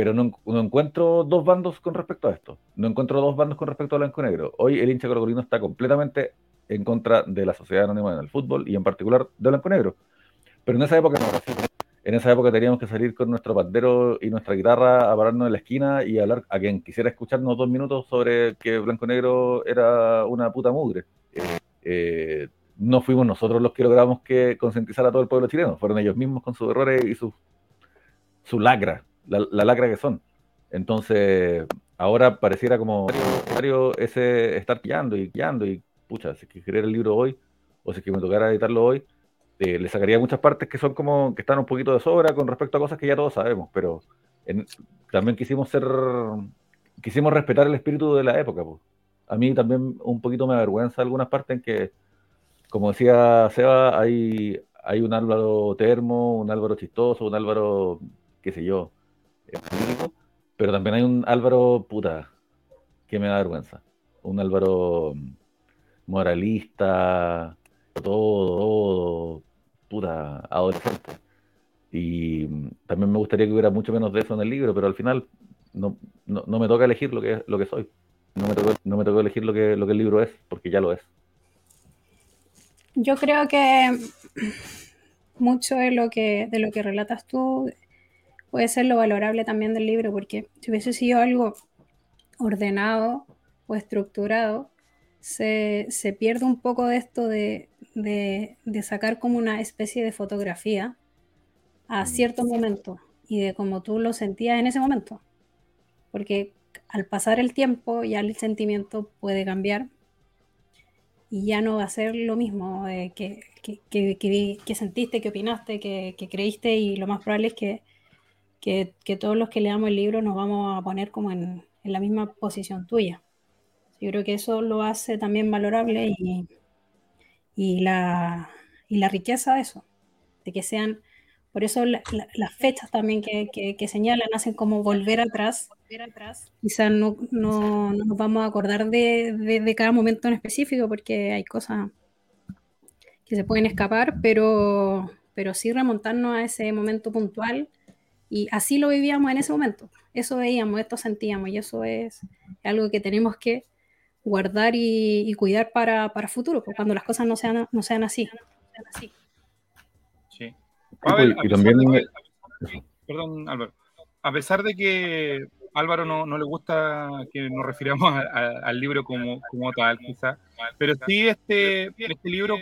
pero no, encuentro dos bandos con respecto a esto. No encuentro dos bandos con respecto a blanco negro. Hoy el hincha colocolino está completamente en contra de la sociedad anónima en el fútbol y en particular de blanco negro. Pero en esa época no así en esa época teníamos que salir con nuestro pandero y nuestra guitarra a pararnos en la esquina y hablar a quien quisiera escucharnos dos minutos sobre que Blanco Negro era una puta mugre. Eh, no fuimos nosotros los que logramos que concientizar a todo el pueblo chileno, fueron ellos mismos con sus errores y su lacra, la, lacra que son. Entonces, ahora pareciera como necesario ese estar pillando y pillando y pucha, si es que querer el libro hoy, o si es que me tocara editarlo hoy, eh, le sacaría muchas partes que son como, que están un poquito de sobra con respecto a cosas que ya todos sabemos, pero también quisimos ser, quisimos respetar el espíritu de la época. Pues. A mí también un poquito me avergüenza algunas partes en que, como decía Seba, hay, hay un Álvaro termo, un Álvaro chistoso, un Álvaro, qué sé yo, pero también hay un Álvaro puta que me da vergüenza. Un Álvaro moralista, todo, todo, puta, adolescente. Y también me gustaría que hubiera mucho menos de eso en el libro, pero al final no, no, me toca elegir lo que, lo que soy. No me, toca, no me toca elegir lo que, lo que el libro es, porque ya lo es. Yo creo que mucho de lo que, de lo que relatas tú puede ser lo valorable también del libro, porque si hubiese sido algo ordenado o estructurado, se, pierde un poco de esto de, sacar como una especie de fotografía a mm. cierto momento y de cómo tú lo sentías en ese momento. Porque al pasar el tiempo ya el sentimiento puede cambiar y ya no va a ser lo mismo que, que, sentiste, que opinaste, que, creíste y lo más probable es que, todos los que leamos el libro nos vamos a poner como en la misma posición tuya. Yo creo que eso lo hace también valorable y, y, la, y la riqueza de eso, de que sean, por eso las fechas también que, que, señalan hacen como volver atrás. Quizás no, no, nos vamos a acordar de, de, cada momento en específico porque hay cosas que se pueden escapar, pero, pero sí remontarnos a ese momento puntual y así lo vivíamos en ese momento. Eso veíamos, esto sentíamos y eso es algo que tenemos que guardar y, cuidar para, para futuro, pues, cuando las cosas no sean, no sean así. Sí. y también... perdón, Álvaro. A pesar de que Álvaro no, no le gusta que nos refiramos al libro como, como tal, quizá, pero sí este, este libro,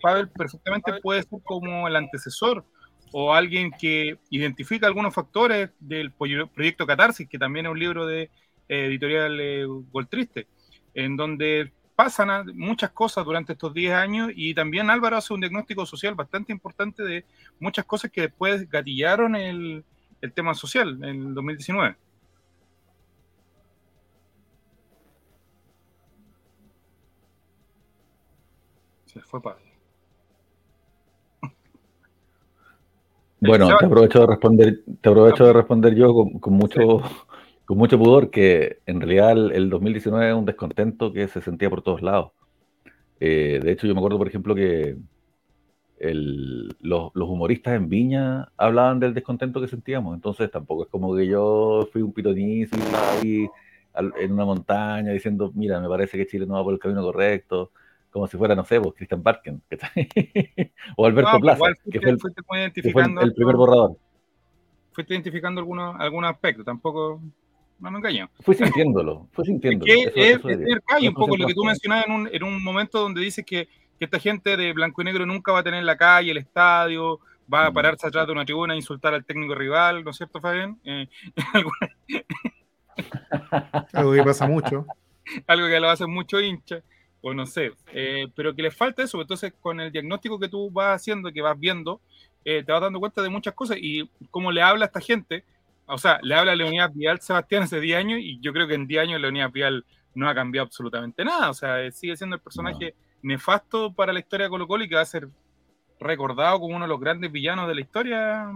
Pavel, perfectamente puede ser como el antecesor o alguien que identifica algunos factores del proyecto Catarsis, que también es un libro de eh, editorial eh, Goltriste en donde pasan muchas cosas durante estos 10 años y también Álvaro hace un diagnóstico social bastante importante de muchas cosas que después gatillaron el, tema social en el 2019. Se fue padre. Bueno, te aprovecho de responder, te aprovecho de responder yo con, mucho, con mucho pudor que en realidad el, 2019 es un descontento que se sentía por todos lados. Eh, de hecho, yo me acuerdo, por ejemplo, que los, humoristas en Viña hablaban del descontento que sentíamos. Entonces, tampoco es como que yo fui un pitonizo y estaba ahí en una montaña diciendo, mira, me parece que Chile no va por el camino correcto, como si fuera, no sé, pues, Christian Barken o Alberto Plaza, que fue, el, primer borrador. Fuiste identificando algunos algunos aspectos, tampoco no me engaño. Fui sintiéndolo, fue sintiéndolo. Que es, tener calle, un poco lo que tú mencionabas en un, en un momento donde dices que, que, esta gente de blanco y negro nunca va a tener la calle, el estadio, va a mm. pararse atrás de una tribuna a insultar al técnico rival, ¿no es cierto, Fabián? Eh, algo que pasa mucho. algo que lo hace mucho hincha, o no sé, eh, pero que le falta eso, entonces con el diagnóstico que tú vas haciendo, que vas viendo, eh, te vas dando cuenta de muchas cosas y cómo le habla a esta gente, o sea, le habla a Leonidas Vial Sebastián hace 10 años y yo creo que en 10 años Leonidas Vial no ha cambiado absolutamente nada. O sea, sigue siendo el personaje nefasto para la historia de Colo Colo y que va a ser recordado como uno de los grandes villanos de la historia.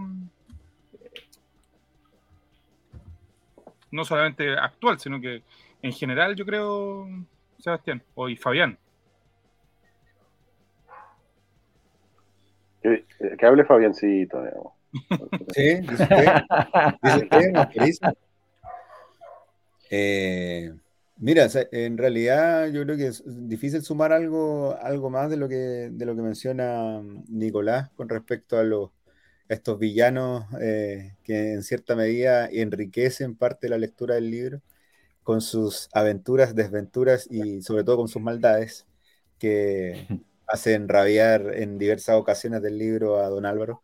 No solamente actual, sino que en general, yo creo, Sebastián, o y Fabián. Que, que hable Fabiancito, digamos. Sí, eh, mira, en realidad yo creo que es difícil sumar algo, algo más de lo que, de lo que menciona Nicolás con respecto a los estos villanos eh, que en cierta medida enriquecen parte de la lectura del libro con sus aventuras, desventuras y sobre todo con sus maldades que hacen rabiar en diversas ocasiones del libro a don Álvaro,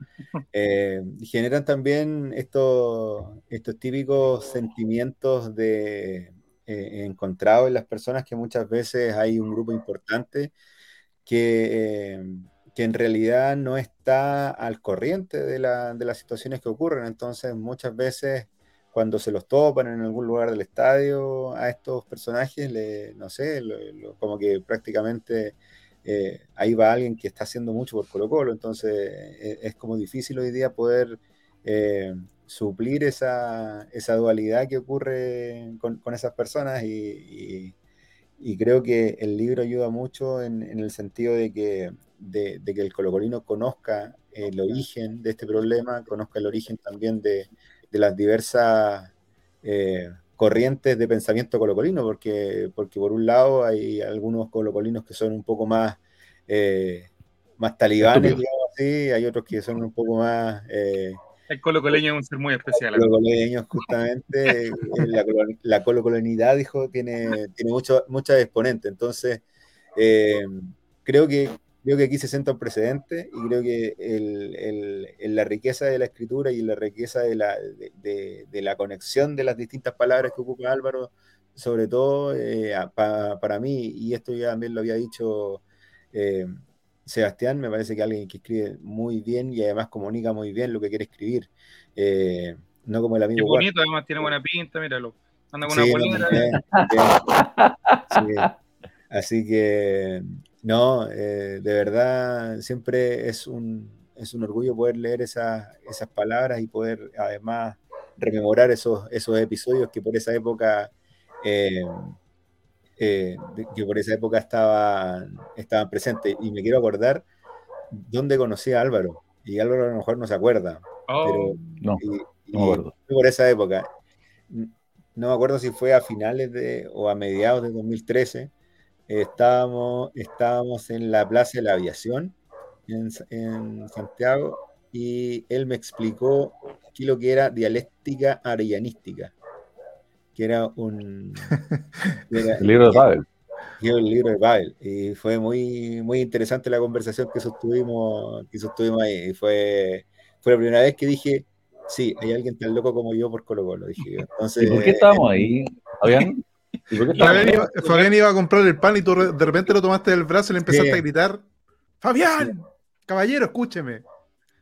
eh, generan también estos, estos típicos sentimientos de, he encontrado en las personas que muchas veces hay un grupo importante que, que en realidad no está al corriente de, de las situaciones que ocurren. Entonces, muchas veces cuando se los topan en algún lugar del estadio a estos personajes, le, no sé, como que prácticamente eh, ahí va alguien que está haciendo mucho por Colo Colo, entonces e, es, como difícil hoy día poder eh, suplir esa, esa, dualidad que ocurre con, con esas personas y, y, creo que el libro ayuda mucho en, en el sentido de que, de, de que el colocolino conozca el origen de este problema, conozca el origen también de, de las diversas eh, corrientes de pensamiento colocolino, porque, porque por un lado hay algunos colocolinos que son un poco más, eh, más talibanes, digamos así, hay otros que son un poco más... Eh, el colocoleño es un ser muy especial. El colocoleño, justamente, la, la, colocolonidad, dijo, tiene, tiene muchos muchas exponentes. Entonces, creo que creo que aquí se sienta un precedente y creo que el, la riqueza de la escritura y la riqueza de la, de, la conexión de las distintas palabras que ocupa Álvaro, sobre todo eh, para mí, y esto ya también lo había dicho eh, Sebastián, me parece que alguien que escribe muy bien y además comunica muy bien lo que quiere escribir. Eh, no como el amigo. Qué bonito, además tiene buena pinta, míralo. Anda con una Así que no, eh, de verdad, siempre es un, es un orgullo poder leer esas, esas palabras y poder además rememorar esos, esos episodios que por esa época eh, eh, que por esa época estaban, estaban presentes. Y me quiero acordar dónde conocí a Álvaro. Y Álvaro a lo mejor no se acuerda. Oh, pero, no, no por esa época. No me acuerdo si fue a finales de o a mediados de 2013 estábamos, estábamos en la Plaza de la Aviación en, Santiago y él me explicó qué lo que era dialéctica arellanística, que era un... el libro de Babel. El libro de Babel. Y fue muy, muy interesante la conversación que sostuvimos, que sostuvimos ahí. Y fue, fue la primera vez que dije, sí, hay alguien tan loco como yo por Colo Colo. Dije Entonces, ¿Y por qué estábamos ahí? ¿Habían? Fabián iba, a comprar el pan y tú de repente lo tomaste del brazo y le empezaste a gritar: ¡Fabián! Caballero, escúcheme.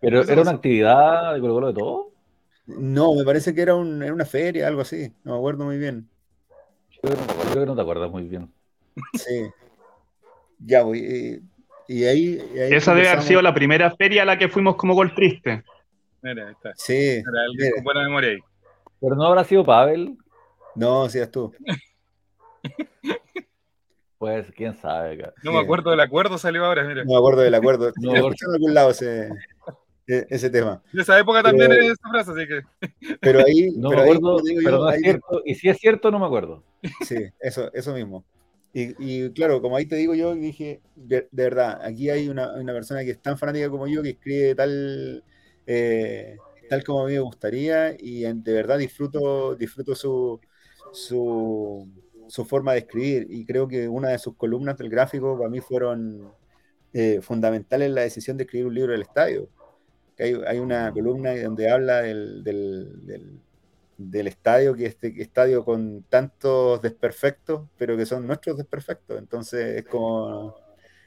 ¿Pero era una actividad de Colo de todo? No, me parece que era, una feria, algo así. No me acuerdo muy bien. Yo creo que no te acuerdas muy bien. Sí. Ya voy. Y, ahí, Esa debe haber sido la primera feria a la que fuimos como gol triste. Mira, ahí está. Sí. con buena memoria ahí. Pero no habrá sido Pavel. No, seas tú. Pues quién sabe. No me acuerdo del acuerdo, salió ahora, mira. No me acuerdo del acuerdo. No, en algún lado ese, e, ese tema. De esa época también es esa frase, así que. Pero ahí. No me acuerdo, pero no es cierto. Y si es cierto, no me acuerdo. Sí, eso, eso mismo. Y, y claro, como ahí te digo yo, dije, de, verdad, aquí hay una, una, persona que es tan fanática como yo, que escribe tal, eh, tal como a mí me gustaría, y de verdad disfruto, disfruto su, su su forma de escribir y creo que una de sus columnas del gráfico para mí fueron eh, fundamentales en la decisión de escribir un libro del estadio. Hay, hay una columna donde habla del, del, del, estadio, que este estadio con tantos desperfectos, pero que son nuestros desperfectos. Entonces es como,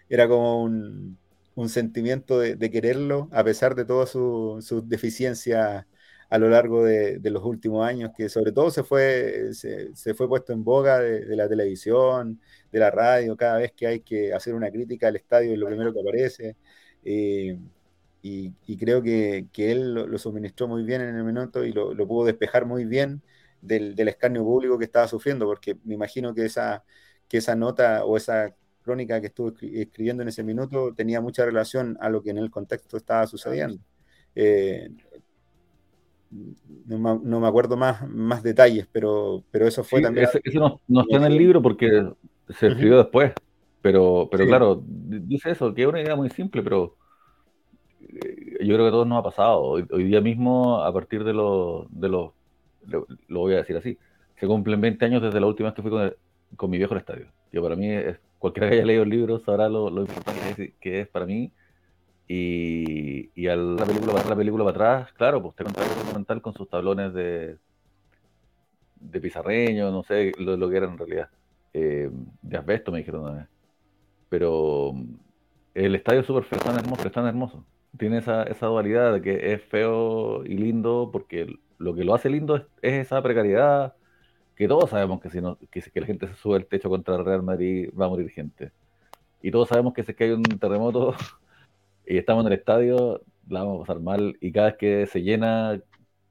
era como un, un sentimiento de, de, quererlo a pesar de todas sus su deficiencias a lo largo de, los últimos años, que sobre todo se fue, se, fue puesto en boga de, la televisión, de la radio, cada vez que hay que hacer una crítica al estadio es lo primero que aparece. Eh, y, creo que, él lo, suministró muy bien en el minuto y lo, pudo despejar muy bien del, escarnio público que estaba sufriendo, porque me imagino que esa, que esa nota o esa crónica que estuvo escribiendo en ese minuto tenía mucha relación a lo que en el contexto estaba sucediendo. Eh, no, me acuerdo más, más detalles, pero, pero eso fue también. Eso, no, está en el libro porque se escribió después, pero, pero claro, dice eso, que es una idea muy simple, pero eh, yo creo que a todos nos ha pasado. Hoy, día mismo, a partir de los, de los lo, voy a decir así, se cumplen 20 años desde la última vez que fui con, con mi viejo al estadio. Que para mí, es, cualquiera que haya leído el libro sabrá lo, lo importante que es para mí y, y al la película, la película para atrás, claro, pues te contaba el documental con sus tablones de, de pizarreño, no sé lo, lo que era en realidad. Eh, de asbesto me dijeron una vez. Pero mm, el estadio es súper feo, es tan hermoso, es tan hermoso. Tiene esa, esa dualidad de que es feo y lindo, porque lo que lo hace lindo es, es esa precariedad, que todos sabemos que si, no, que, que la gente se sube al techo contra el Real Madrid va a morir gente. Y todos sabemos que si es que hay un terremoto y estamos en el estadio, la vamos a pasar mal. Y cada vez que se llena,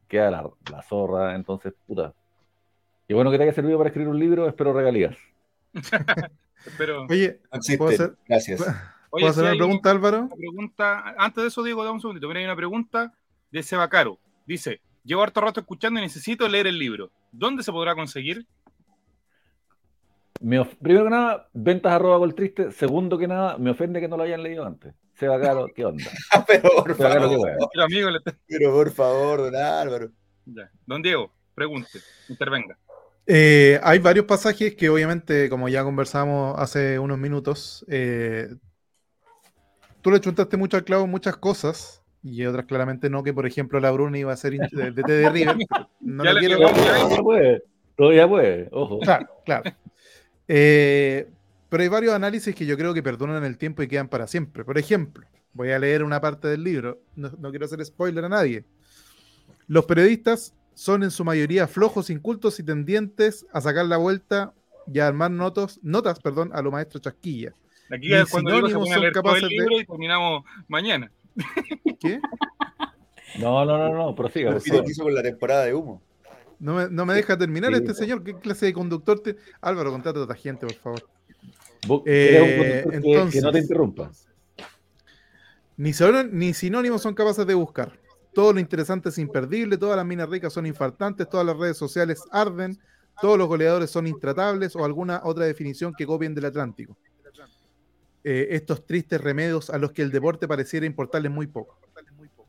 queda la, la zorra. Entonces, puta. Y bueno que te haya servido para escribir un libro, espero regalías. Pero, Oye. ¿puedo hacer, Gracias. oye, ¿puedo hacer si una pregunta, Álvaro? una pregunta, antes de eso, Diego, dame un segundito. Mira, hay una pregunta de Seba Caro. Dice: Llevo harto rato escuchando y necesito leer el libro. ¿Dónde se podrá conseguir? Me of- primero que nada, ventas arroba gol triste. Segundo que nada, me ofende que no lo hayan leído antes. Caro, ¿qué onda? pero por Seba Caro, qué favor, amigo le pero por favor, don Álvaro. Ya. Don Diego, pregunte, intervenga. Eh, hay varios pasajes que obviamente, como ya conversamos hace unos minutos, eh, tú le chuntaste mucho al clavo muchas cosas y otras claramente no, que por ejemplo la Bruna iba a ser hincha de, de, de River. No Ya lo le quiero... Todavía puede, todavía puede, ojo. Claro, claro. Eh, pero hay varios análisis que yo creo que perduran el tiempo y quedan para siempre. Por ejemplo, voy a leer una parte del libro, no, no quiero hacer spoiler a nadie. Los periodistas son en su mayoría flojos, incultos y tendientes a sacar la vuelta y a armar notos, notas perdón, a lo maestro Chasquilla. Aquí es cuando Diego se pone a leer todo el capaces de- libro y terminamos mañana. ¿Qué? No, no, no, no, prosiga. lo quiso con la temporada de humo. No me, no me deja terminar Sí, este señor. ¿Qué clase de conductor? Te... Álvaro, contate a otra gente, por favor. Eh, que- no te interrumpa. Ni, ni sinónimos son capaces de buscar. Todo lo interesante es imperdible, todas las minas ricas son infartantes, todas las redes sociales arden, todos los goleadores son intratables o alguna otra definición que copien del Atlántico. Eh, estos tristes remedios a los que el deporte pareciera importarles muy poco.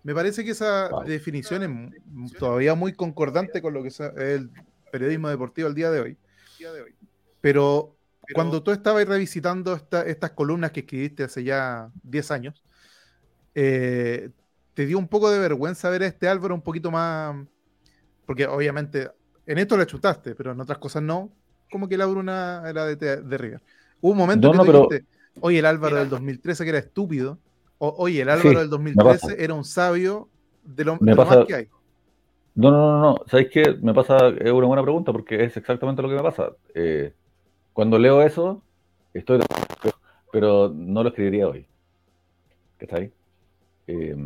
Me parece que esa Vale. definición es todavía muy concordante con lo que es el periodismo deportivo al día de hoy. Pero cuando tú estabas revisitando esta- estas columnas que escribiste hace ya 10 años, eh, te dio un poco de vergüenza ver a este Álvaro un poquito más. Porque obviamente en esto le chutaste, pero en otras cosas no. Como que la Bruna era de, de River. Hubo un momento No, que no, tú pero- dijiste, oye, el Álvaro del 2013 que era estúpido. O, oye, el Álvaro Sí, del me 2013 pasa. era un sabio de lo, Me de lo pasa- más que hay. No, no, no, no. ¿Sabéis qué? Me pasa, es una buena pregunta porque es exactamente lo que me pasa. Eh, cuando leo eso, estoy de acuerdo, pero no lo escribiría hoy. ¿Está ahí? es,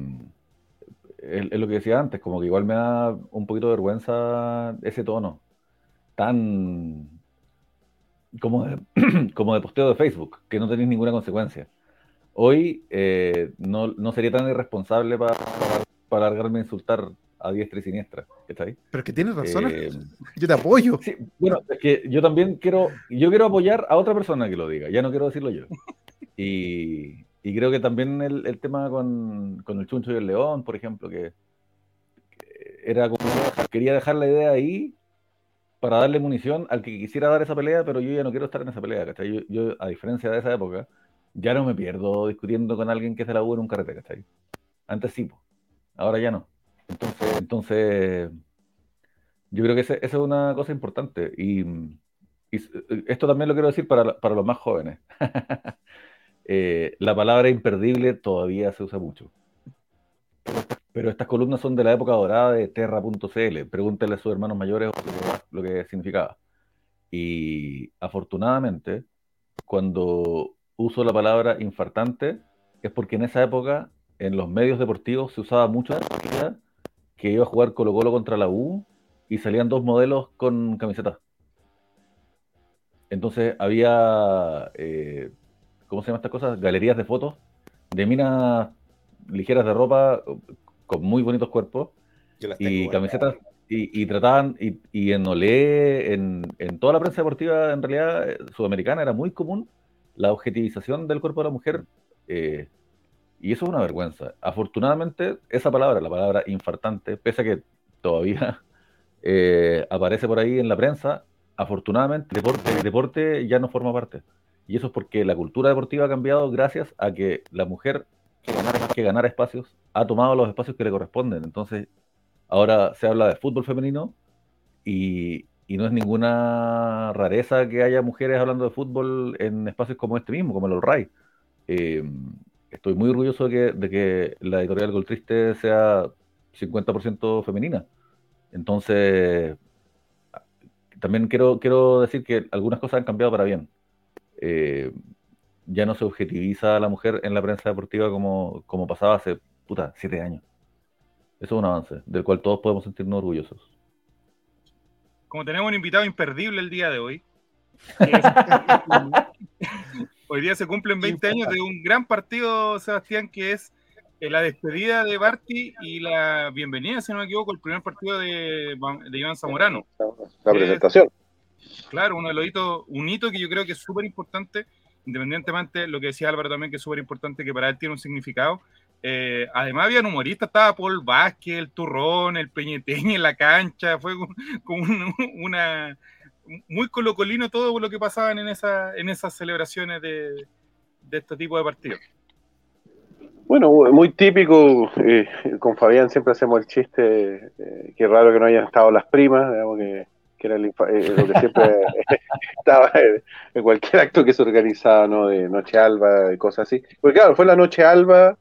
es lo que decía antes, como que igual me da un poquito de vergüenza ese tono tan como de, como de posteo de Facebook, que no tenéis ninguna consecuencia. Hoy eh, no, no sería tan irresponsable para, para largarme a insultar a diestra y siniestra. ¿Está ahí? Pero es que tienes razón. Eh, yo te apoyo. Sí, bueno, es que yo también quiero, yo quiero apoyar a otra persona que lo diga, ya no quiero decirlo yo. Y, y creo que también el, el tema con, con, el Chuncho y el León, por ejemplo, que, que, era como, quería dejar la idea ahí para darle munición al que quisiera dar esa pelea, pero yo ya no quiero estar en esa pelea, ¿cachai? Yo, yo a diferencia de esa época, ya no me pierdo discutiendo con alguien que es de la U en un carrete, ¿cachai? Antes sí, po. ahora ya no. Entonces, entonces yo creo que esa es una cosa importante. Y, y, esto también lo quiero decir para, para los más jóvenes. eh, la palabra imperdible todavía se usa mucho. Pero estas columnas son de la época dorada de Terra.cl. Pregúntele a sus hermanos mayores lo que significaba. Y afortunadamente, cuando uso la palabra infartante, es porque en esa época, en los medios deportivos, se usaba mucho que iba a jugar Colo Colo contra la U y salían dos modelos con camisetas. Entonces había, eh, ¿cómo se llaman estas cosas? Galerías de fotos de minas ligeras de ropa con muy bonitos cuerpos y camisetas y, y, trataban, y, y en Olé, en, en, toda la prensa deportiva en realidad eh, sudamericana era muy común la objetivización del cuerpo de la mujer eh, y eso es una vergüenza. Afortunadamente esa palabra, la palabra infartante, pese a que todavía eh, aparece por ahí en la prensa, afortunadamente deporte, deporte ya no forma parte. Y eso es porque la cultura deportiva ha cambiado gracias a que la mujer que ganara, que ganara espacios ha tomado los espacios que le corresponden. Entonces, ahora se habla de fútbol femenino y, y no es ninguna rareza que haya mujeres hablando de fútbol en espacios como este mismo, como el All estoy muy orgulloso de que, de que la editorial Gol Triste sea 50% femenina. Entonces, también quiero, quiero decir que algunas cosas han cambiado para bien. Eh, ya no se objetiviza a la mujer en la prensa deportiva como, como pasaba hace, puta, siete años. Eso es un avance, del cual todos podemos sentirnos orgullosos. Como tenemos un invitado imperdible el día de hoy, hoy día se cumplen 20 años de un gran partido, Sebastián, que es eh, la despedida de Barty y la bienvenida, si no me equivoco, el primer partido de, de Iván Zamorano. La presentación. claro, uno de los hitos, un hito que yo creo que es súper importante, independientemente de lo que decía Álvaro también, que es súper importante, que para él tiene un significado. Eh, además, había humoristas, estaba Paul Vázquez, el Turrón, el Peñeteño en la cancha, fue como una, muy colocolino todo lo que pasaban en, esa, en esas celebraciones de, de este tipo de partidos. Bueno, muy típico, eh, con Fabián siempre hacemos el chiste, eh, que raro que no hayan estado las primas, digamos que, que era eh, lo que siempre estaba en, cualquier acto que se organizaba, ¿no? De Noche Alba y cosas así. Porque claro, fue la Noche Alba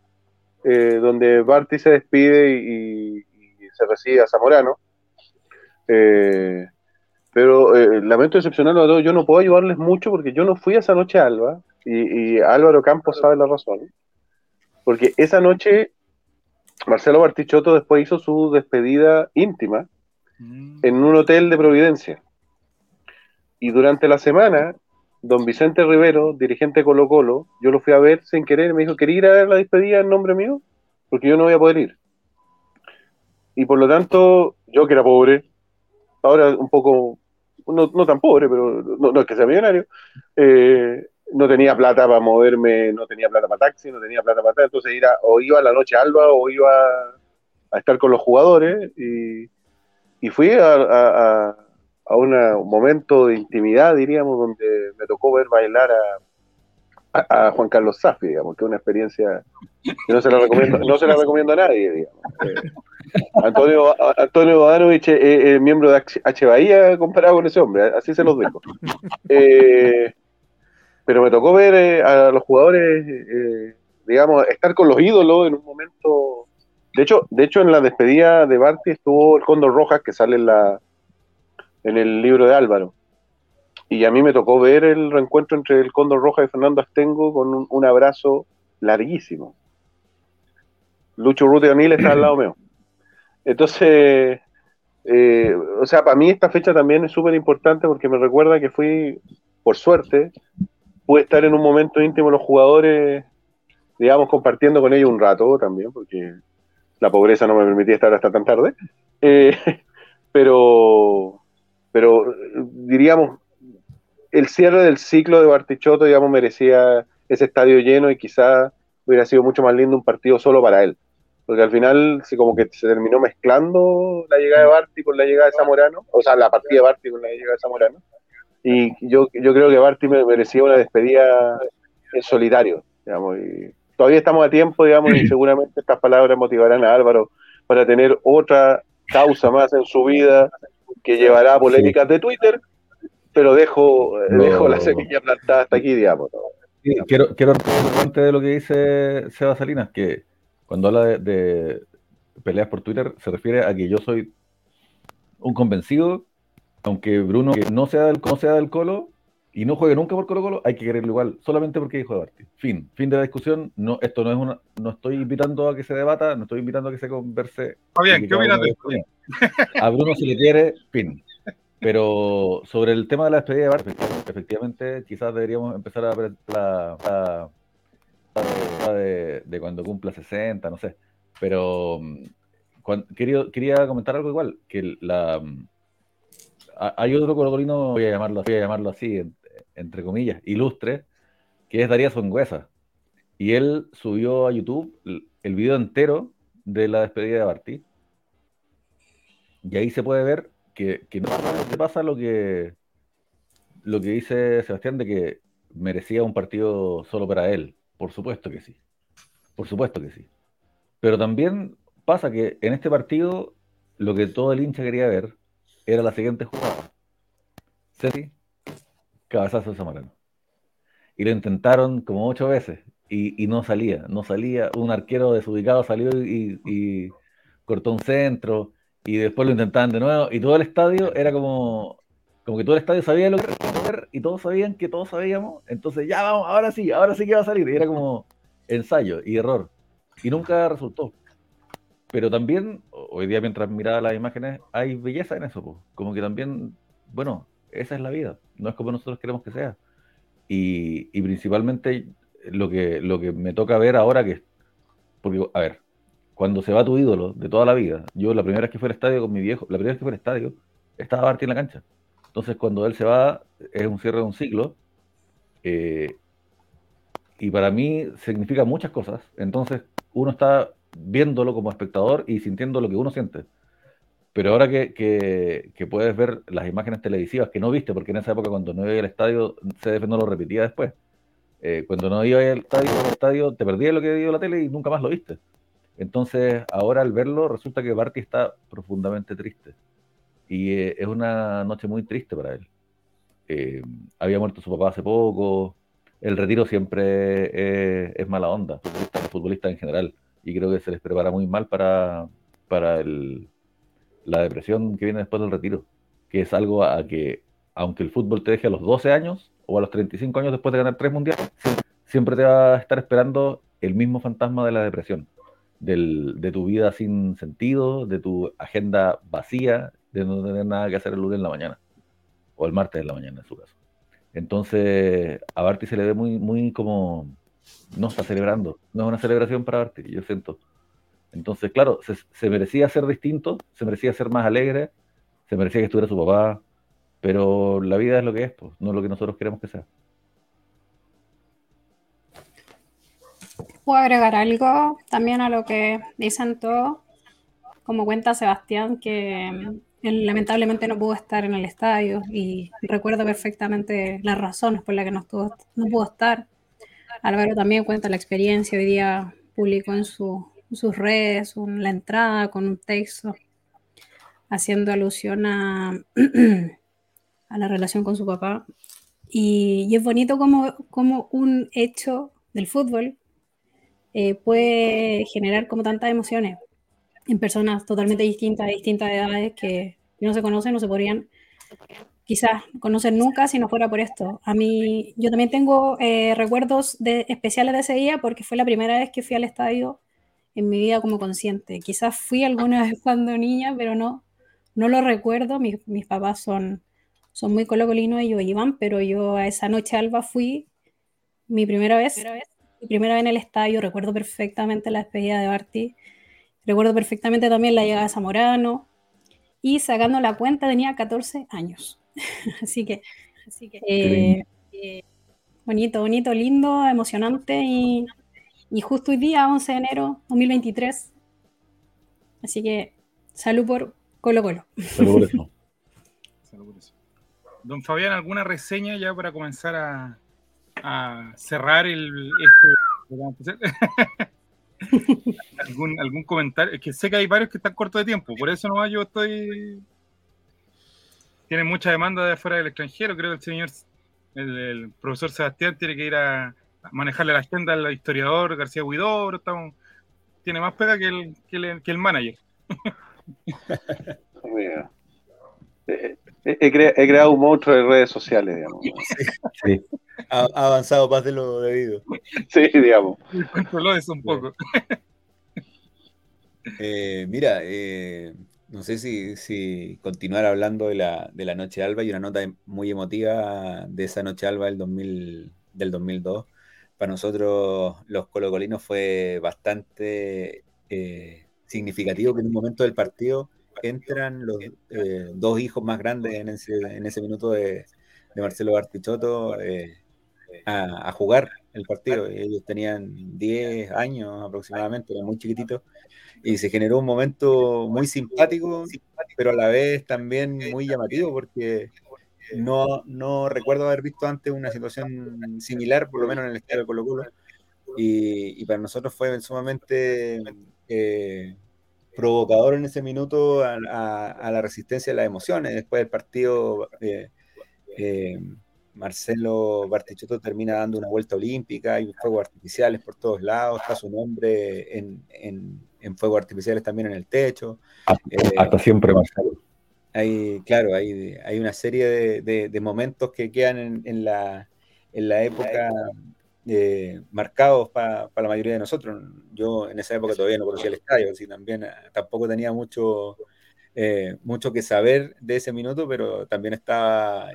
donde Barty se despide y, se recibe a Zamorano. Pero lamento decepcionarlo yo no puedo ayudarles mucho porque yo no fui a esa Noche Alba y, y Álvaro Campos sabe la razón porque esa noche Marcelo Bartichotto después hizo su despedida íntima mm. en un hotel de Providencia. Y durante la semana, don Vicente Rivero, dirigente de Colo Colo, yo lo fui a ver sin querer, me dijo, ¿quería ir a ver la despedida en nombre mío? Porque yo no voy a poder ir. Y por lo tanto, yo que era pobre, ahora un poco, no, tan pobre, pero no, no es que sea millonario, eh, no tenía plata para moverme, no tenía plata para taxi, no tenía plata para tal, entonces ir o iba a la noche alba o iba a, estar con los jugadores y, fui a, un momento de intimidad, diríamos, donde me tocó ver bailar a, Juan Carlos Safi, digamos, que es una experiencia que no se la recomiendo, no se la recomiendo a nadie, digamos. Eh, Antonio, Antonio es, miembro de H, Bahía comparado con ese hombre, así se los dejo. Eh, pero me tocó ver eh, a los jugadores, eh, digamos, estar con los ídolos en un momento. De hecho, de hecho, en la despedida de Barty estuvo el Cóndor Rojas, que sale en, la, en el libro de Álvaro. Y a mí me tocó ver el reencuentro entre el Cóndor Rojas y Fernando Astengo con un, abrazo larguísimo. Lucho Ruti O'Neill está al lado mío. Entonces, eh, o sea, para mí esta fecha también es súper importante porque me recuerda que fui, por suerte, pude estar en un momento íntimo los jugadores, digamos, compartiendo con ellos un rato también, porque la pobreza no me permitía estar hasta tan tarde. Eh, pero, pero diríamos, el cierre del ciclo de Bartichotto, digamos, merecía ese estadio lleno y quizá hubiera sido mucho más lindo un partido solo para él. Porque al final sí, como que se terminó mezclando la llegada de Barti con la llegada de Zamorano, o sea, la partida de Barti con la llegada de Zamorano. Y yo, yo creo que Barty me merecía una despedida en solitario, digamos, y todavía estamos a tiempo, digamos, y seguramente estas palabras motivarán a Álvaro para tener otra causa más en su vida que llevará a polémicas de Twitter, pero dejo, dejo la semilla plantada hasta aquí, digamos. quiero, quiero antes de lo que dice Seba Salinas, que cuando habla de, de, peleas por Twitter se refiere a que yo soy un convencido aunque Bruno no sea del, no sea del Colo y no juegue nunca por Colo Colo, hay que quererlo igual, solamente porque dijo de Barty. Fin, fin de la discusión. No, esto no es una, no estoy invitando a que se debata, no estoy invitando a que se converse. bien, ¿qué opinas de? A Bruno se le quiere, fin. Pero sobre el tema de la despedida de efectivamente, quizás deberíamos empezar a ver la, de, de, cuando cumpla 60, no sé. Pero mm, quería, quería comentar algo igual, que la hay otro colocolino, voy a llamarlo, voy a llamarlo así, entre comillas, ilustre, que es Darío Songüesa. Y él subió a YouTube el video entero de la despedida de Barty. Y ahí se puede ver que, no pasa lo que, lo que dice Sebastián de que merecía un partido solo para él. Por supuesto que sí. Por supuesto que sí. Pero también pasa que en este partido lo que todo el hincha quería ver era la siguiente jugada. Ceti, cabezazo de Zamorano. Y lo intentaron como ocho veces y, no salía, no salía. Un arquero desubicado salió y, cortó un centro y después lo intentaban de nuevo y todo el estadio era como, como que todo el estadio sabía lo que hacer y todos sabían que todos sabíamos. Entonces ya vamos, ahora sí, ahora sí que va a salir. Y era como ensayo y error. Y nunca resultó. Pero también, hoy día mientras miraba las imágenes, hay belleza en eso. Como que también, bueno, esa es la vida. No es como nosotros queremos que sea. Y, y principalmente lo que, lo que me toca ver ahora que, porque, a ver, cuando se va tu ídolo de toda la vida, yo la primera vez que fui al estadio con mi viejo, la primera vez que fui al estadio, estaba Barty en la cancha. Entonces cuando él se va, es un cierre de un ciclo. Eh, y para mí significa muchas cosas. Entonces uno está viéndolo como espectador y sintiendo lo que uno siente. Pero ahora que, que, puedes ver las imágenes televisivas que no viste, porque en esa época cuando no iba al estadio, CDF no lo repetía después. Eh, cuando no iba al estadio, al te perdías lo que dio la tele y nunca más lo viste. Entonces, ahora al verlo, resulta que Barty está profundamente triste. Y eh, es una noche muy triste para él. Eh, había muerto su papá hace poco. El retiro siempre es mala onda, futbolista, futbolista en general y creo que se les prepara muy mal para, para el, la depresión que viene después del retiro, que es algo a que, aunque el fútbol te deje a los 12 años o a los 35 años después de ganar tres mundiales, siempre te va a estar esperando el mismo fantasma de la depresión, del, de tu vida sin sentido, de tu agenda vacía, de no tener nada que hacer el lunes en la mañana, o el martes en la mañana en su caso. Entonces, a Barty se le ve muy, muy como no está celebrando, no es una celebración para Barty, yo siento. Entonces, claro, se, merecía ser distinto, se merecía ser más alegre, se merecía que estuviera su papá, pero la vida es lo que es, pues, no es lo que nosotros queremos que sea. Puedo agregar algo también a lo que dicen todos. Como cuenta Sebastián, que mm, él lamentablemente no pudo estar en el estadio y recuerdo perfectamente las razones por las que no, no pudo estar. Álvaro también cuenta la experiencia, hoy día publicó en, sus redes la entrada con un texto haciendo alusión a, a la relación con su papá. Y, es bonito como, como, un hecho del fútbol eh, puede generar como tantas emociones en personas totalmente distintas, de distintas edades que no se conocen, no se podrían quizás conocer nunca si no fuera por esto. A mí, yo también tengo eh, recuerdos de, especiales de ese día porque fue la primera vez que fui al estadio en mi vida como consciente. Quizás fui alguna vez cuando niña, pero no, no lo recuerdo. Mis, papás son, son muy colocolinos, ellos iban, pero yo a esa noche alba fui mi primera vez, mi primera vez en el estadio. Recuerdo perfectamente la despedida de Barty. Recuerdo perfectamente también la llegada de Zamorano. Y sacando la cuenta tenía 14 años. así que, así que eh, bonito, bonito, lindo, emocionante y, justo hoy día, 11 de enero 2023. Así que salud por Colo Colo. Salud por eso. Don Fabián, ¿alguna reseña ya para comenzar a, cerrar el, este, ¿Algún, ¿Algún comentario? Es que sé que hay varios que están cortos de tiempo, por eso no yo estoy tiene mucha demanda de afuera del extranjero. Creo que el señor, el, profesor Sebastián, tiene que ir a, manejarle la agenda al historiador García Huidobro. tiene más pega que el, que el, manager. he, creado un monstruo de redes sociales, digamos. Ha, avanzado más de lo debido. Sí, digamos. Controló eso un poco. Eh, mira, eh, no sé si, continuar hablando de la, de la Noche Alba y una nota muy emotiva de esa Noche Alba del, 2000, del 2002. Para nosotros los colocolinos fue bastante eh, significativo que en un momento del partido entran los eh, dos hijos más grandes en ese, en ese minuto de, Marcelo Bartichotto eh, a, jugar el partido. Ellos tenían 10 años aproximadamente, eran muy chiquititos y se generó un momento muy simpático, pero a la vez también muy llamativo porque no, no recuerdo haber visto antes una situación similar, por lo menos en el estadio de Colo Colo, y, para nosotros fue sumamente eh, provocador en ese minuto a, la resistencia de las emociones. Después del partido, eh, eh, Marcelo Bartichotto termina dando una vuelta olímpica, hay fuegos artificiales por todos lados, está su nombre en, en, fuegos artificiales también en el techo. Hasta, siempre, Marcelo. Hay, claro, hay, hay una serie de, de, momentos que quedan en, la, en la época eh, marcados para la mayoría de nosotros. Yo en esa época todavía no conocía el estadio, así también eh, tampoco tenía mucho, eh, mucho que saber de ese minuto, pero también estaba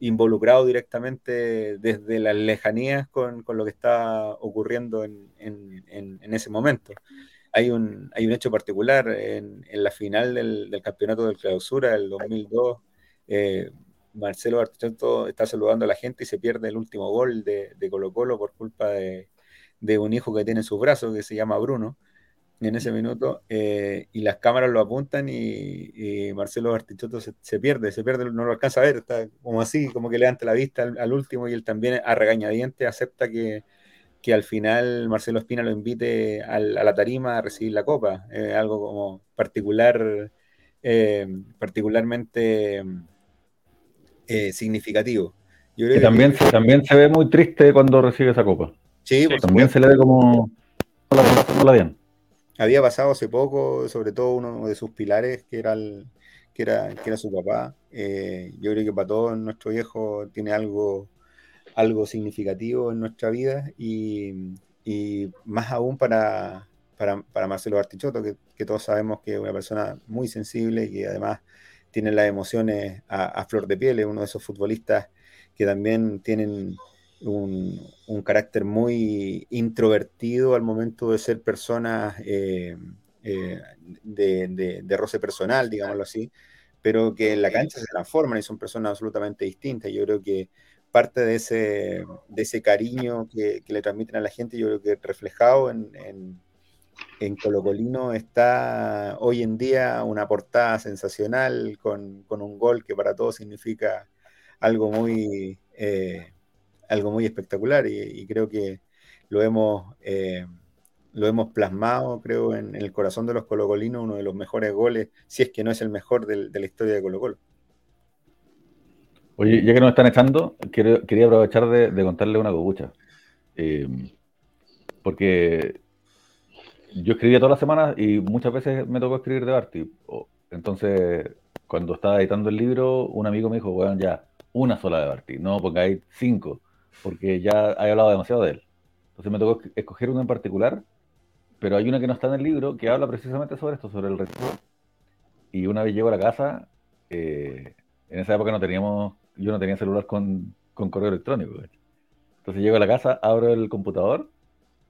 involucrado directamente desde las lejanías con, con lo que estaba ocurriendo en, en, en, ese momento. Hay un, hay un hecho particular en, la final del, del, campeonato del clausura del 2002. Marcelo Bartichotto está saludando a la gente y se pierde el último gol de, Colo Colo por culpa de, un hijo que tiene en sus brazos que se llama Bruno en ese minuto eh, y las cámaras lo apuntan y, Marcelo Bartichotto se, pierde, se pierde, no lo alcanza a ver, está como así, como que levanta la vista al, último y él también a regañadiente acepta que, al final Marcelo Espina lo invite a la tarima a recibir la copa, algo como particular, eh, particularmente eh, significativo. y también, también se ve muy triste cuando recibe esa copa. Sí, también se le ve como la bien. Había pasado hace poco, sobre todo uno de sus pilares, que era, que era, que era su papá. Eh, yo creo que para todos nuestro viejo tiene algo, algo significativo en nuestra vida y, más aún para, para, Marcelo Bartichotto, que, que, todos sabemos que es una persona muy sensible y que además tiene las emociones a, flor de piel, es uno de esos futbolistas que también tienen un, carácter muy introvertido al momento de ser personas eh, eh, de, roce personal, digámoslo así, pero que en la cancha se transforman y son personas absolutamente distintas. Yo creo que parte de ese, de ese cariño que, le transmiten a la gente, yo creo que reflejado en en Colocolino está hoy en día una portada sensacional con, un gol que para todos significa algo muy, eh, algo muy espectacular y, creo que lo hemos, eh, lo hemos plasmado, creo, en, el corazón de los colocolinos, uno de los mejores goles, si es que no es el mejor de, la historia de Colo Colo. Oye, ya que nos están echando, quería aprovechar de, contarle una cobucha. Eh, porque yo escribía todas las semanas y muchas veces me tocó escribir de Barty. Entonces, cuando estaba editando el libro, un amigo me dijo, bueno, ya, una sola de Barty, no hay cinco, porque ya he hablado demasiado de él. Entonces me tocó escoger una en particular, pero hay una que no está en el libro que habla precisamente sobre esto, sobre el resto. Y una vez llego a la casa, eh, en esa época no teníamos, yo no tenía celular con, con correo electrónico. Entonces llego a la casa, abro el computador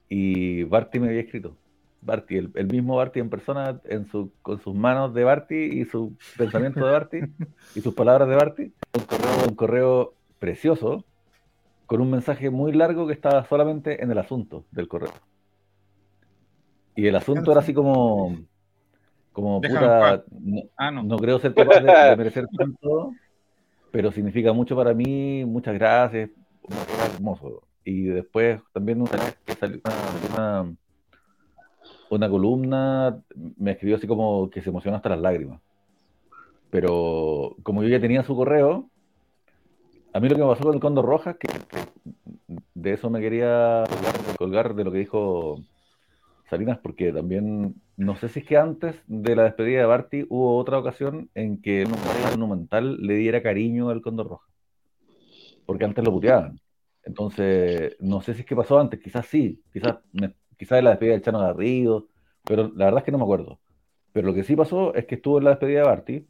y Barty me había escrito. Barty, el, mismo Barty en persona, en su, con sus manos de Barty y su pensamiento de Barty y sus palabras de Barty, un correo, un correo precioso con un mensaje muy largo que estaba solamente en el asunto del correo. Y el asunto era así como, como puta, ah, no, creo ser capaz de, merecer tanto, pero significa mucho para mí, muchas gracias, hermoso. Y después también una, una una columna, me escribió así como que se emociona hasta las lágrimas. Pero como yo ya tenía su correo, a mí lo que me pasó con el Condor Rojas, que, de eso me quería colgar de lo que dijo Salinas, porque también, no sé si es que antes de la despedida de Barty hubo otra ocasión en que un monumental le diera cariño al Condor Rojas. Porque antes lo puteaban. Entonces, no sé si es que pasó antes, quizás sí, quizás me, quizás en la despedida del Chano Garrido, pero la verdad es que no me acuerdo. Pero lo que sí pasó es que estuvo en la despedida de Barty,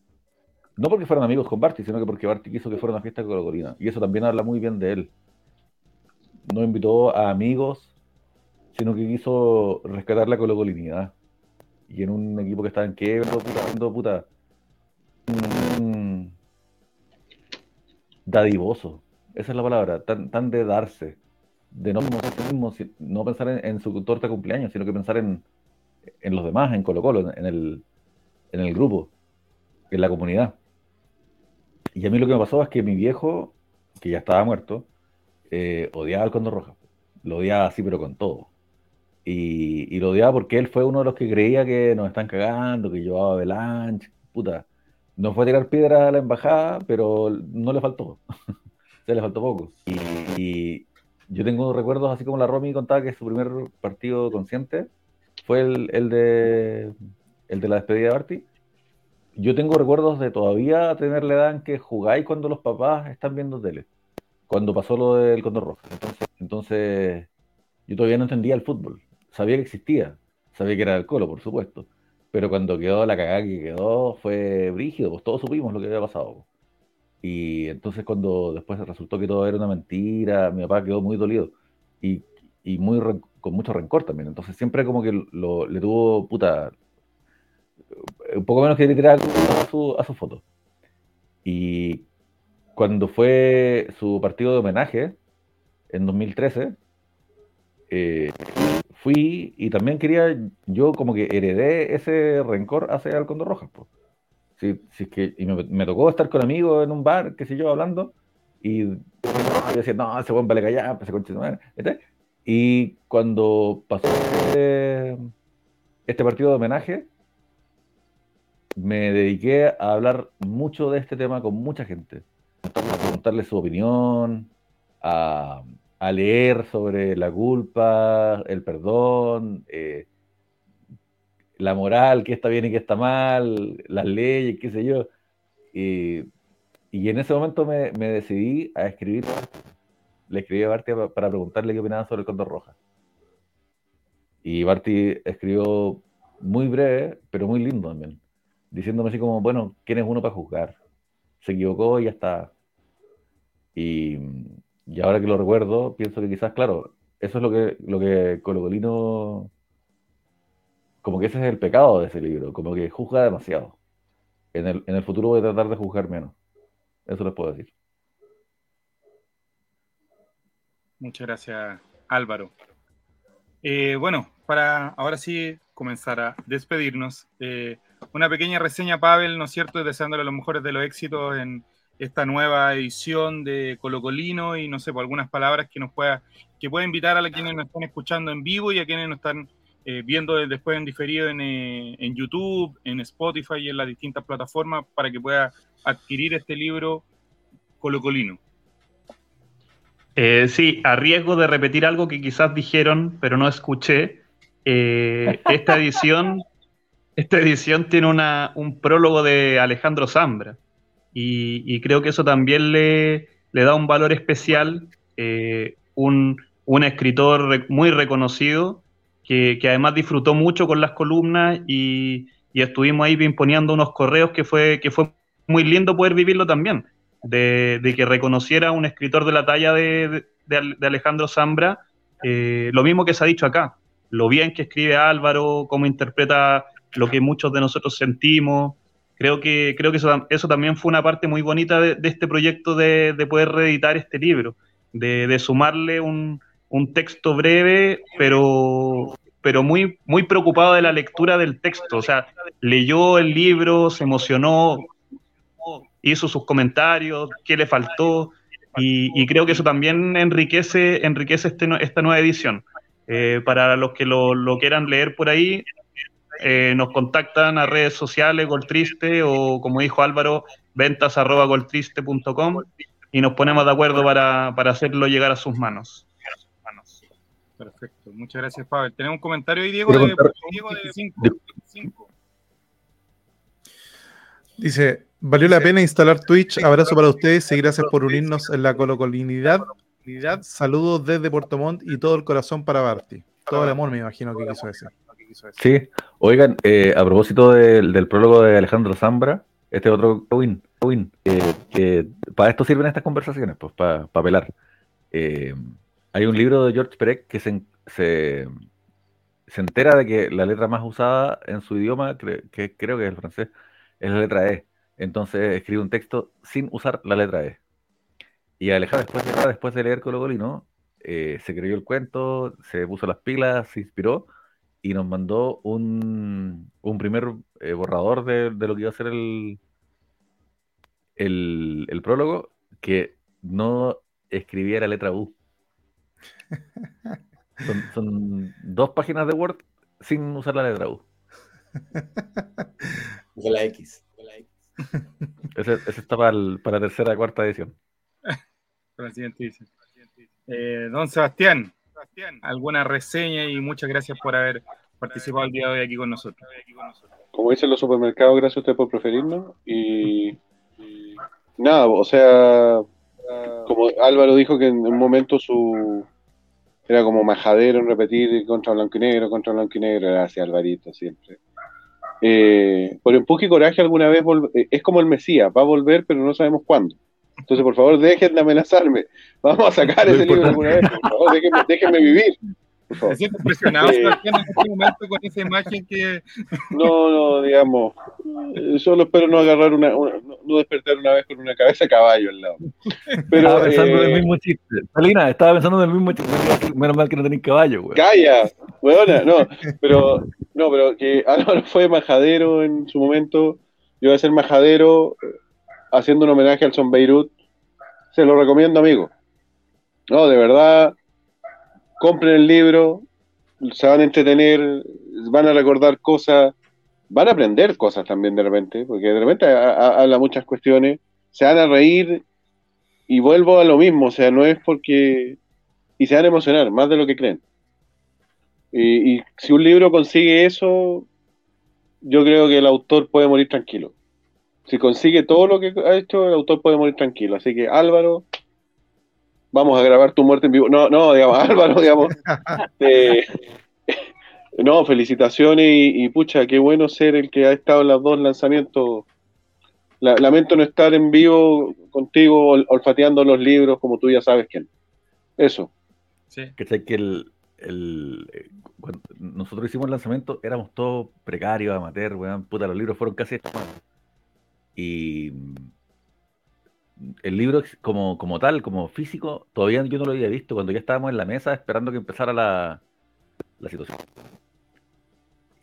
no porque fueran amigos con Barty, sino que porque Barty quiso que fuera una fiesta con Corina. Y eso también habla muy bien de él. No invitó a amigos, sino que quiso rescatar la colocolinidad. Y en un equipo que estaba en quiebra, puta, puta. dadivoso. Esa es la palabra, tan, tan de darse de no, no pensar en, su torta de cumpleaños, sino que pensar en, los demás, en Colo Colo, en el, en el grupo, en la comunidad. Y a mí lo que me pasó es que mi viejo, que ya estaba muerto, eh, odiaba al Condor Roja. Lo odiaba así, pero con todo. Y, y, lo odiaba porque él fue uno de los que creía que nos están cagando, que llevaba Belanche, puta. no fue a tirar piedra a la embajada, pero no le faltó. Se le faltó poco. Y, yo tengo recuerdos, así como la Romy contaba que su primer partido consciente fue el, el de el de la despedida de Barty. Yo tengo recuerdos de todavía tener la edad en que jugáis cuando los papás están viendo tele. Cuando pasó lo del Condor Rojo. Entonces, entonces yo todavía no entendía el fútbol. Sabía que existía. Sabía que era el colo, por supuesto pero cuando quedó la cagada que quedó, fue brígido, pues todos supimos lo que había pasado. Y entonces cuando después resultó que todo era una mentira, mi papá quedó muy dolido y, y muy con mucho rencor también. Entonces siempre como que lo, le tuvo puta, un poco menos que le a su, a su foto. Y cuando fue su partido de homenaje en 2013, eh, fui y también quería, yo como que heredé ese rencor hacia el Condor Rojas. Pues. Sí, sí, que, y me, tocó estar con amigos en un bar, qué sé yo, hablando, y yo decía, no, ese buen vale callar, pues, conche Y cuando pasó este, este, partido de homenaje, me dediqué a hablar mucho de este tema con mucha gente, a preguntarle su opinión, a, a leer sobre la culpa, el perdón, eh, la moral, qué está bien y qué está mal, las leyes, qué sé yo. Y, en ese momento me, decidí a escribir. Le escribí a Barty para preguntarle qué opinaba sobre el Condor Roja. Y Barty escribió muy breve, pero muy lindo también, diciéndome así como, bueno, ¿quién es uno para juzgar? Se equivocó y ya está. Y, ahora que lo recuerdo, pienso que quizás, claro, eso es lo que, lo que Colocolino, como que ese es el pecado de ese libro, como que juzga demasiado. En el, en el futuro voy a tratar de juzgar menos. Eso les puedo decir. Muchas gracias, Álvaro. Eh, bueno, para ahora sí comenzar a despedirnos, eh, una pequeña reseña, Pavel, ¿no es cierto? Deseándole los mejores de los éxitos en, esta nueva edición de Colocolino y no sé, por algunas palabras que nos pueda, que pueda invitar a quienes nos están escuchando en vivo y a quienes nos están eh, viendo después en diferido en, eh, en, YouTube, en Spotify y en las distintas plataformas para que pueda adquirir este libro Colocolino. Eh, sí, a riesgo de repetir algo que quizás dijeron, pero no escuché, esta edición, esta edición tiene una, un prólogo de Alejandro Zambra. Y, creo que eso también le, da un valor especial, eh, un, escritor muy reconocido, que, además disfrutó mucho con las columnas y, estuvimos ahí imponiendo unos correos que fue, que fue muy lindo poder vivirlo también, de, que reconociera un escritor de la talla de, Alejandro Zambra, eh, lo mismo que se ha dicho acá, lo bien que escribe Álvaro, cómo interpreta lo que muchos de nosotros sentimos, creo que, creo que eso, eso también fue una parte muy bonita de, este proyecto de, poder reeditar este libro, de, sumarle un, texto breve, pero, pero muy, muy preocupado de la lectura del texto. O sea, leyó el libro, se emocionó, hizo sus comentarios, qué le faltó, y, creo que eso también enriquece, enriquece este, esta nueva edición. Eh, para los que lo, lo, quieran leer por ahí, eh, nos contactan a redes sociales, Goltriste, o como dijo Álvaro, ventas y nos ponemos de acuerdo para, hacerlo llegar a sus manos. Perfecto, muchas gracias, Pavel. Tenemos un comentario ahí, Diego, de, Diego de Dice, valió la pena instalar Twitch. Abrazo para ustedes y gracias por unirnos en la colocolinidad. Saludos desde Puerto Montt y todo el corazón para Barty. Todo el amor, me imagino que quiso decir. Sí, oigan, eh, a propósito del, prólogo de Alejandro Zambra, este otro win, win que para esto sirven estas conversaciones, pues para pelar. Eh, hay un libro de George Perec que se, se, entera de que la letra más usada en su idioma, que creo que es el francés, es la letra E. Entonces escribe un texto sin usar la letra E. Y Alejandro, después, después de leer Cologolino, eh, se creyó el cuento, se puso las pilas, se inspiró y nos mandó un, un primer eh, borrador de, lo que iba a ser el, el, prólogo que no escribía la letra U. Son, dos páginas de Word sin usar la letra U. Con la X. Ese, ese está para, el- para la tercera cuarta edición. Para la siguiente edición. Eh, don Sebastián, alguna reseña y muchas gracias por haber participado el día de hoy aquí con nosotros. como dicen los supermercados, gracias a usted por preferirnos. Y, y nada, o sea, como Álvaro dijo que en un momento su era como majadero en repetir contra blanco y negro, contra blanco y negro, gracias Alvarito siempre. Eh, por empuje y coraje alguna vez eh, es como el Mesías, va a volver pero no sabemos cuándo. Entonces, por favor, dejen de amenazarme. Vamos a sacar ese libro alguna vez. Por favor, déjenme, déjenme vivir. Me siento impresionado Eh. En este momento con esa imagen que No, no, digamos, eh, solo espero no agarrar una, una- no, despertar una vez con una cabeza de caballo al lado. Pero, estaba pensando en eh, el mismo chiste. Salina, estaba pensando en el mismo chiste. Menos mal que no tenéis caballo, güey. calla, weona, no, pero, no, pero que Álvaro fue majadero en su momento, yo voy a ser majadero eh, haciendo un homenaje al Son Beirut, se lo recomiendo, amigo. No, de verdad, compren el libro, se van a entretener, van a recordar cosas, van a aprender cosas también de repente, porque de repente ha- ha- habla muchas cuestiones, se van a reír y vuelvo a lo mismo, o sea, no es porque... Y se van a emocionar, más de lo que creen. Y, y si un libro consigue eso, yo creo que el autor puede morir tranquilo. Si consigue todo lo que ha hecho, el autor puede morir tranquilo. Así que Álvaro, vamos a grabar tu muerte en vivo. No, no, digamos, Álvaro, digamos. eh, no, felicitaciones y, y, pucha, qué bueno ser el que ha estado en los dos lanzamientos. La- lamento no estar en vivo contigo ol- olfateando los libros como tú ya sabes quién. Eso. sí, ¿Cachai? Que el, el- cuando nosotros hicimos el lanzamiento, éramos todos precarios, amateur, weón. Puta, los libros fueron casi. Y el libro como, como tal, como físico, todavía yo no lo había visto cuando ya estábamos en la mesa esperando que empezara la, la situación.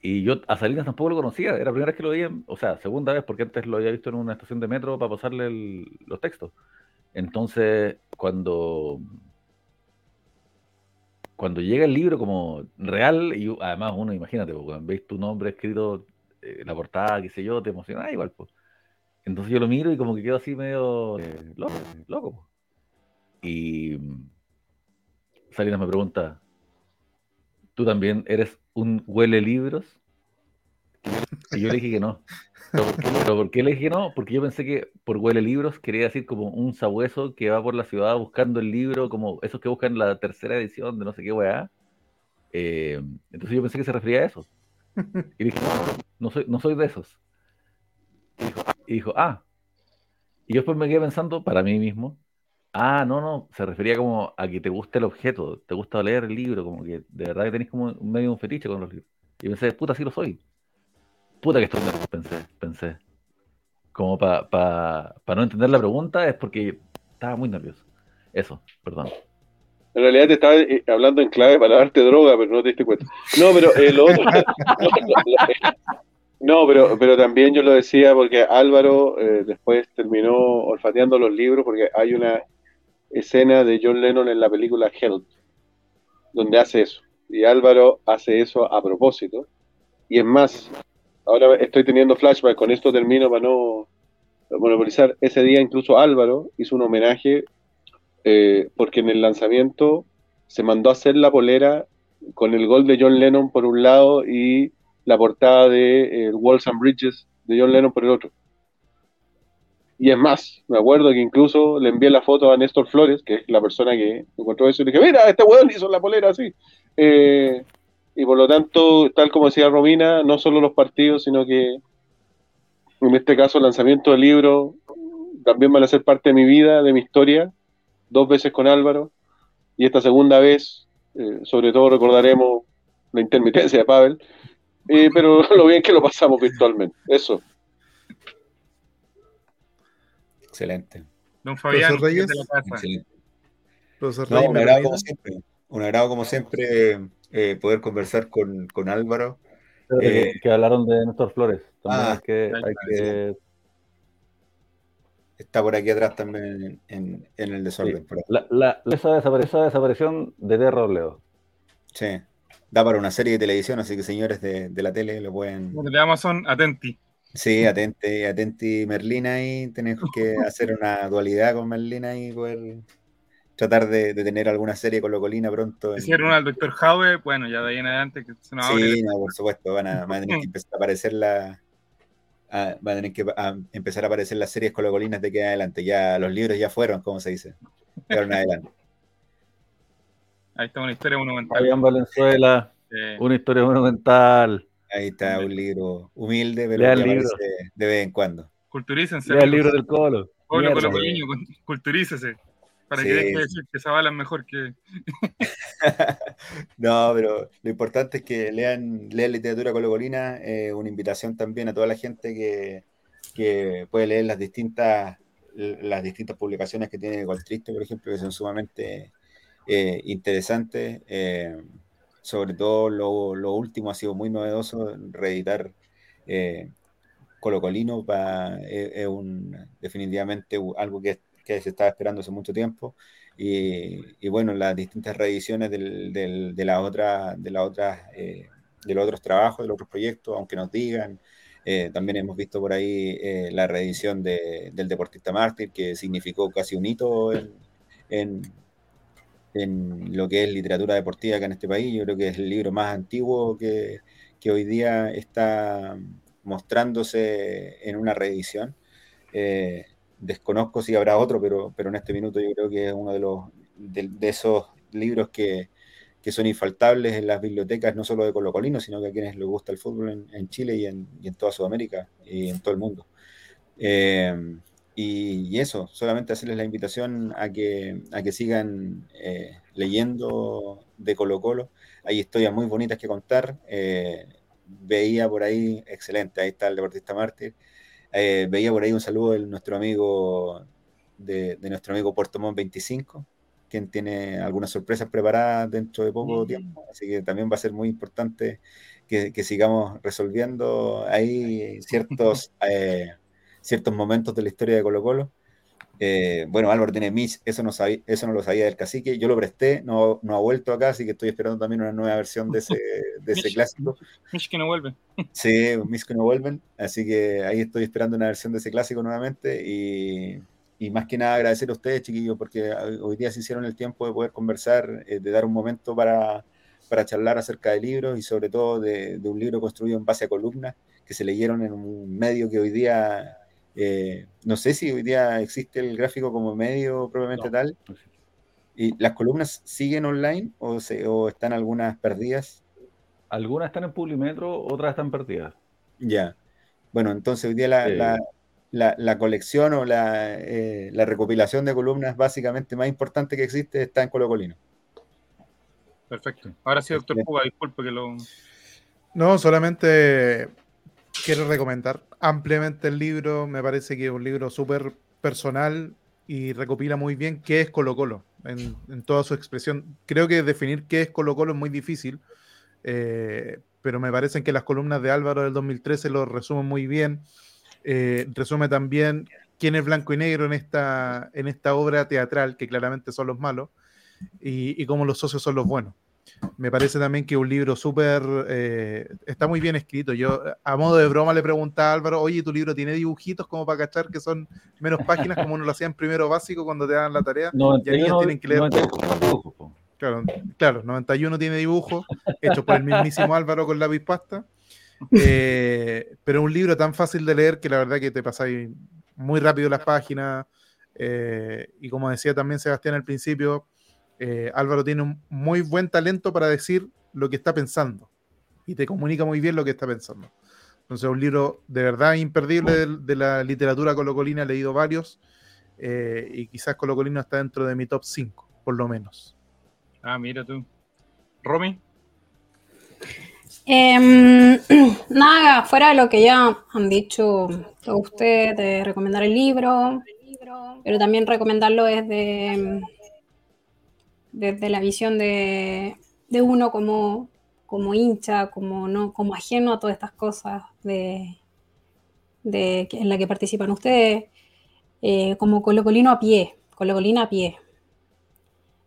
Y yo a Salinas tampoco lo conocía, era la primera vez que lo veía, o sea, segunda vez, porque antes lo había visto en una estación de metro para pasarle el- los textos. Entonces, cuando cuando llega el libro como real, y además uno, imagínate, pues, cuando veis tu nombre escrito, eh, la portada, qué sé yo, te emociona igual, pues. Entonces yo lo miro y como que quedo así medio eh, loco, loco. Y mm, Salinas me pregunta, ¿tú también eres un huele libros? Y yo le dije que no. ¿Pero por, qué, pero por qué le dije que no? Porque yo pensé que por huele libros quería decir como un sabueso que va por la ciudad buscando el libro, como esos que buscan la tercera edición de no sé qué weá. Eh, entonces yo pensé que se refería a eso. Y dije, no, no soy, no soy de esos. Y dijo, y dijo, ah. Y yo después me quedé pensando para mí mismo, ah, no, no, se refería como a que te gusta el objeto, te gusta leer el libro, como que de verdad que tenés como un medio un fetiche con los libros. Y pensé, puta, sí lo soy. Puta que estoy pensé, pensé. Como para pa, pa no entender la pregunta es porque estaba muy nervioso. Eso, perdón. En realidad te estaba eh, hablando en clave para darte droga, pero no te diste cuenta. No, pero eh, lo otro. no, pero, pero también yo lo decía porque Álvaro eh, después terminó olfateando los libros porque hay una escena de John Lennon en la película Help donde hace eso. Y Álvaro hace eso a propósito. Y es más, ahora estoy teniendo flashback, con esto termino para no monopolizar. Ese día incluso Álvaro hizo un homenaje eh, porque en el lanzamiento se mandó a hacer la polera con el gol de John Lennon por un lado y la portada de eh, Walls and Bridges de John Lennon por el otro. Y es más, me acuerdo que incluso le envié la foto a Néstor Flores, que es la persona que encontró eso, y le dije, mira, este weón hizo la polera así. Eh, y por lo tanto, tal como decía Romina, no solo los partidos, sino que en este caso el lanzamiento del libro también van a ser parte de mi vida, de mi historia, dos veces con Álvaro, y esta segunda vez, eh, sobre todo recordaremos la intermitencia de Pavel, eh, pero lo bien que lo pasamos virtualmente. Eso. Excelente. don Fabián, Profesor Reyes. de la casa. excelente. Profesor No, Reyes, un ¿me agrado como siempre. Un agrado como siempre eh, poder conversar con, con Álvaro. Que, Eh, que hablaron de Néstor Flores. También ah, hay que, hay está, que- Está por aquí atrás también en, en- en el desorden. La, la, esa, desapare- esa desaparición de Terra Leo. Sí. Da para una serie de televisión, así que señores de, de la tele lo pueden. De Amazon, atenti. Sí, atenti, atenti Merlina y tenemos que hacer una dualidad con Merlina y poder tratar de, tener alguna serie con Locolina pronto. Si hicieron al Doctor Howe, bueno, ya de ahí en adelante que se nos Sí, no, por supuesto, van a, van a tener que empezar a aparecer la, van a tener que empezar a aparecer las series colocolinas de que en adelante. Ya los libros ya fueron, como se dice. Fueron adelante. Ahí está una historia monumental. Fabián Valenzuela, una historia monumental. Ahí está un libro humilde, pero que libro. de vez en cuando. Culturícense. Lea el libro del Colo. Colo Colocolino, culturícese. Para que deje de decir que Zavala es mejor que. no, pero lo importante es que lean, lean literatura colocolina. Eh, una invitación también a toda la gente que, que puede leer las distintas las distintas publicaciones que tiene Triste, por ejemplo, que son sumamente eh. Eh, sobre todo lo, lo, último ha sido muy novedoso, reeditar eh, Colocolino para, es, un, definitivamente algo que, que, se estaba esperando hace mucho tiempo. Y, y bueno, las distintas reediciones del, del, de, la otra, de, la otra, de los otros trabajos, de los otros proyectos, aunque nos digan, eh, también hemos visto por ahí eh, la reedición de, del Deportista Mártir, que significó casi un hito en, en, en, lo que es literatura deportiva acá en este país. Yo creo que es el libro más antiguo que, que hoy día está mostrándose en una reedición. Eh, desconozco si habrá otro, pero, pero en este minuto yo creo que es uno de, los, de, de esos libros que, que son infaltables en las bibliotecas, no solo de Colocolino, sino que a quienes les gusta el fútbol en, Chile y en, toda Sudamérica y en todo el mundo. Eh, y, eso, solamente hacerles la invitación a que, a que sigan eh, leyendo de Colo Colo. Hay historias muy bonitas que contar. Eh, veía por ahí, excelente, ahí está el deportista mártir. veía por ahí un saludo de nuestro amigo, de, de nuestro amigo Puerto Montt 25, quien tiene algunas sorpresas preparadas dentro de poco tiempo. Así que también va a ser muy importante que, sigamos resolviendo ahí ciertos, eh, ciertos momentos de la historia de Colo Colo. Eh, bueno, Álvaro tiene Mish, eso no, sabía, eso no lo sabía del cacique, yo lo presté, no, no ha vuelto acá, así que estoy esperando también una nueva versión de ese, de ese clásico. Mish que no vuelve. Sí, Mish que no vuelven, así que ahí estoy esperando una versión de ese clásico nuevamente y y más que nada agradecer a ustedes, chiquillos, porque hoy día se hicieron el tiempo de poder conversar, eh, de dar un momento para, para, charlar acerca de libros y sobre todo de, un libro construido en base a columnas que se leyeron en un medio que hoy día, eh, no sé si hoy día existe el gráfico como medio propiamente tal. ¿Y las columnas siguen online o, se, o están algunas perdidas? Algunas están en Publimetro, otras están perdidas. Ya. Bueno, entonces hoy día la, la, colección o eh, la, recopilación de columnas básicamente más importante que existe está en Colo Colino. Perfecto. Ahora sí, doctor Cuba, disculpe que lo... No, solamente quiero recomendar ampliamente el libro. Me parece que es un libro súper personal y recopila muy bien qué es Colo Colo en, toda su expresión. Creo que definir qué es Colo Colo es muy difícil, eh, pero me parecen que las columnas de Álvaro del 2013 lo resumen muy bien eh, resume también quién es blanco y negro en esta, en esta obra teatral, que claramente son los malos, y, cómo los socios son los buenos. Me parece también que un libro súper... Eh, está muy bien escrito. Yo, a modo de broma, le preguntaba a Álvaro, oye, ¿tu libro tiene dibujitos como para cachar que son menos páginas como uno lo hacía en primero básico cuando te dan la tarea? No, y ellos tienen que leer... claro, claro, 91 tiene dibujos, hecho por el mismísimo Álvaro con lápiz pasta. Eh, pero un libro tan fácil de leer que la verdad que te pasáis muy rápido las páginas. Eh, y como decía también Sebastián al principio, eh, Álvaro tiene un muy buen talento para decir lo que está pensando y te comunica muy bien lo que está pensando. Entonces, un libro de verdad imperdible de, la literatura colocolina, he leído varios y quizás Colocolino está dentro de mi top 5, por lo menos. Ah, mira tú. Romy. Em, nada, fuera de lo que ya han dicho ustedes de recomendar el libro, pero también recomendarlo desde, desde la visión de, uno como, hincha, como, no, como ajeno a todas estas cosas en la que participan ustedes, eh, como colocolino a pie, colocolina a pie.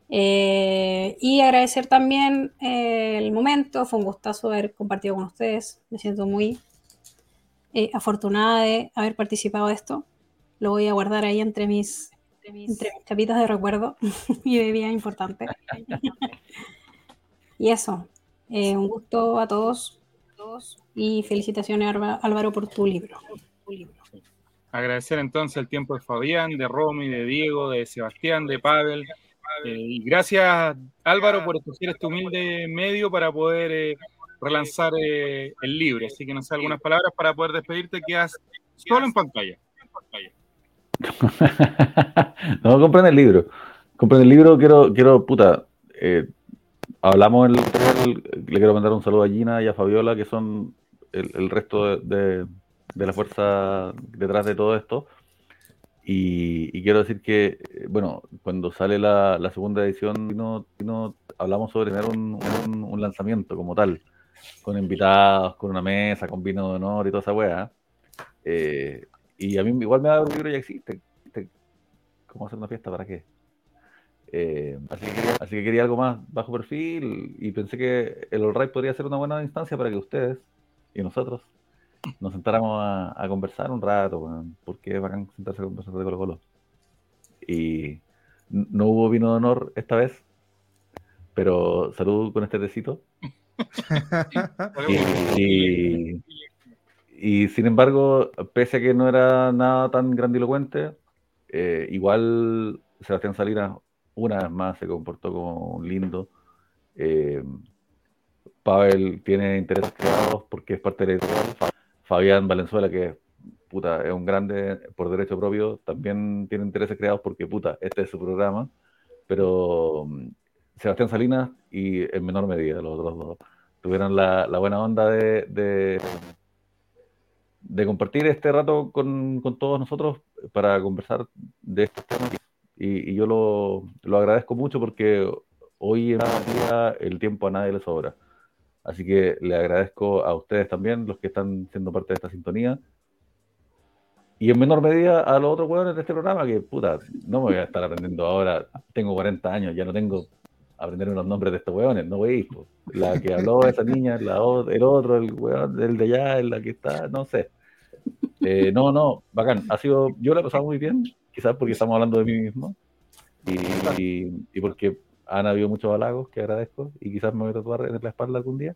Eh, y agradecer también eh, el momento, fue un gustazo haber compartido con ustedes, me siento muy, afortunada de haber participado de esto. Lo voy a guardar ahí entre mis, entre mis chapitas de recuerdo y de vida importante. y eso, eh, un gusto a todos, y felicitaciones Álvaro por tu libro. Agradecer entonces el tiempo de Fabián, de Romy, de Diego, de Sebastián, de Pavel. Eh, y gracias Álvaro por escoger este humilde medio para poder eh, relanzar el libro. Así que no sé, algunas palabras para poder despedirte, quedas solo en pantalla. no, compren el libro. Compren el libro, quiero, quiero, puta, hablamos en el le quiero mandar un saludo a Gina y a Fabiola, que son el, resto de, la fuerza detrás de todo esto. Y, quiero decir que, eh, bueno, cuando sale la, segunda edición, no, no, hablamos sobre tener un, lanzamiento como tal, con invitados, con una mesa, con vino de honor y toda esa weá. Eh, y a mí igual me da un libro ya existe. ¿Cómo hacer una fiesta? ¿Para qué? Eh, así, que quería, algo más bajo perfil y pensé que el All podría ser una buena instancia para que ustedes y nosotros nos sentáramos a, conversar un rato, porque es bacán sentarse a conversar de Colo Colo. Y no hubo vino de honor esta vez, pero salud con este tecito. y, y, sin embargo, pese a que no era nada tan grandilocuente, eh, igual Sebastián Salinas una vez más se comportó como un lindo. Eh, Pavel tiene intereses creados porque es parte de. Fabián Valenzuela, que puta, es un grande por derecho propio, también tiene intereses creados porque puta, este es su programa. Pero mm, Sebastián Salinas y en menor medida los otros dos tuvieron la, buena onda de, compartir este rato con, con, todos nosotros para conversar de estos temas y, yo lo, lo, agradezco mucho porque hoy en día el tiempo a nadie le sobra. Así que le agradezco a ustedes también, los que están siendo parte de esta sintonía. Y en menor medida a los otros hueones de este programa, que puta, no me voy a estar aprendiendo ahora. Tengo 40 años, ya no tengo aprender los nombres de estos hueones, no veis. La que habló esa niña, la, el otro, el hueón, el de allá, la que está, no sé. Eh, no, no, bacán. Ha sido, yo la he pasado muy bien quizás porque estamos hablando de mí mismo y, porque han habido muchos halagos que agradezco y quizás me voy a tatuar en la espalda algún día.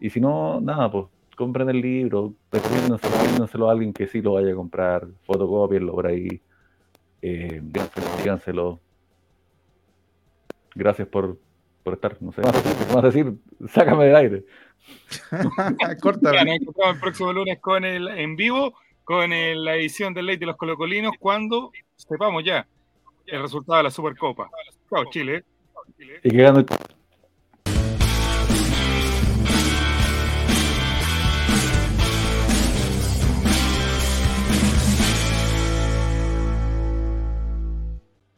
Y si no, nada, pues compren el libro, recomiéndenselo a alguien que sí lo vaya a comprar, fotocopienlo por ahí, eh, díganselo. Gracias por, por estar, no sé, vamos a decir, sácame del aire. Corta. Nos encontramos el próximo lunes con el en vivo con la edición del Ley de los Colocolinos cuando sepamos ya el resultado de la Supercopa. Chao, Chile. Y que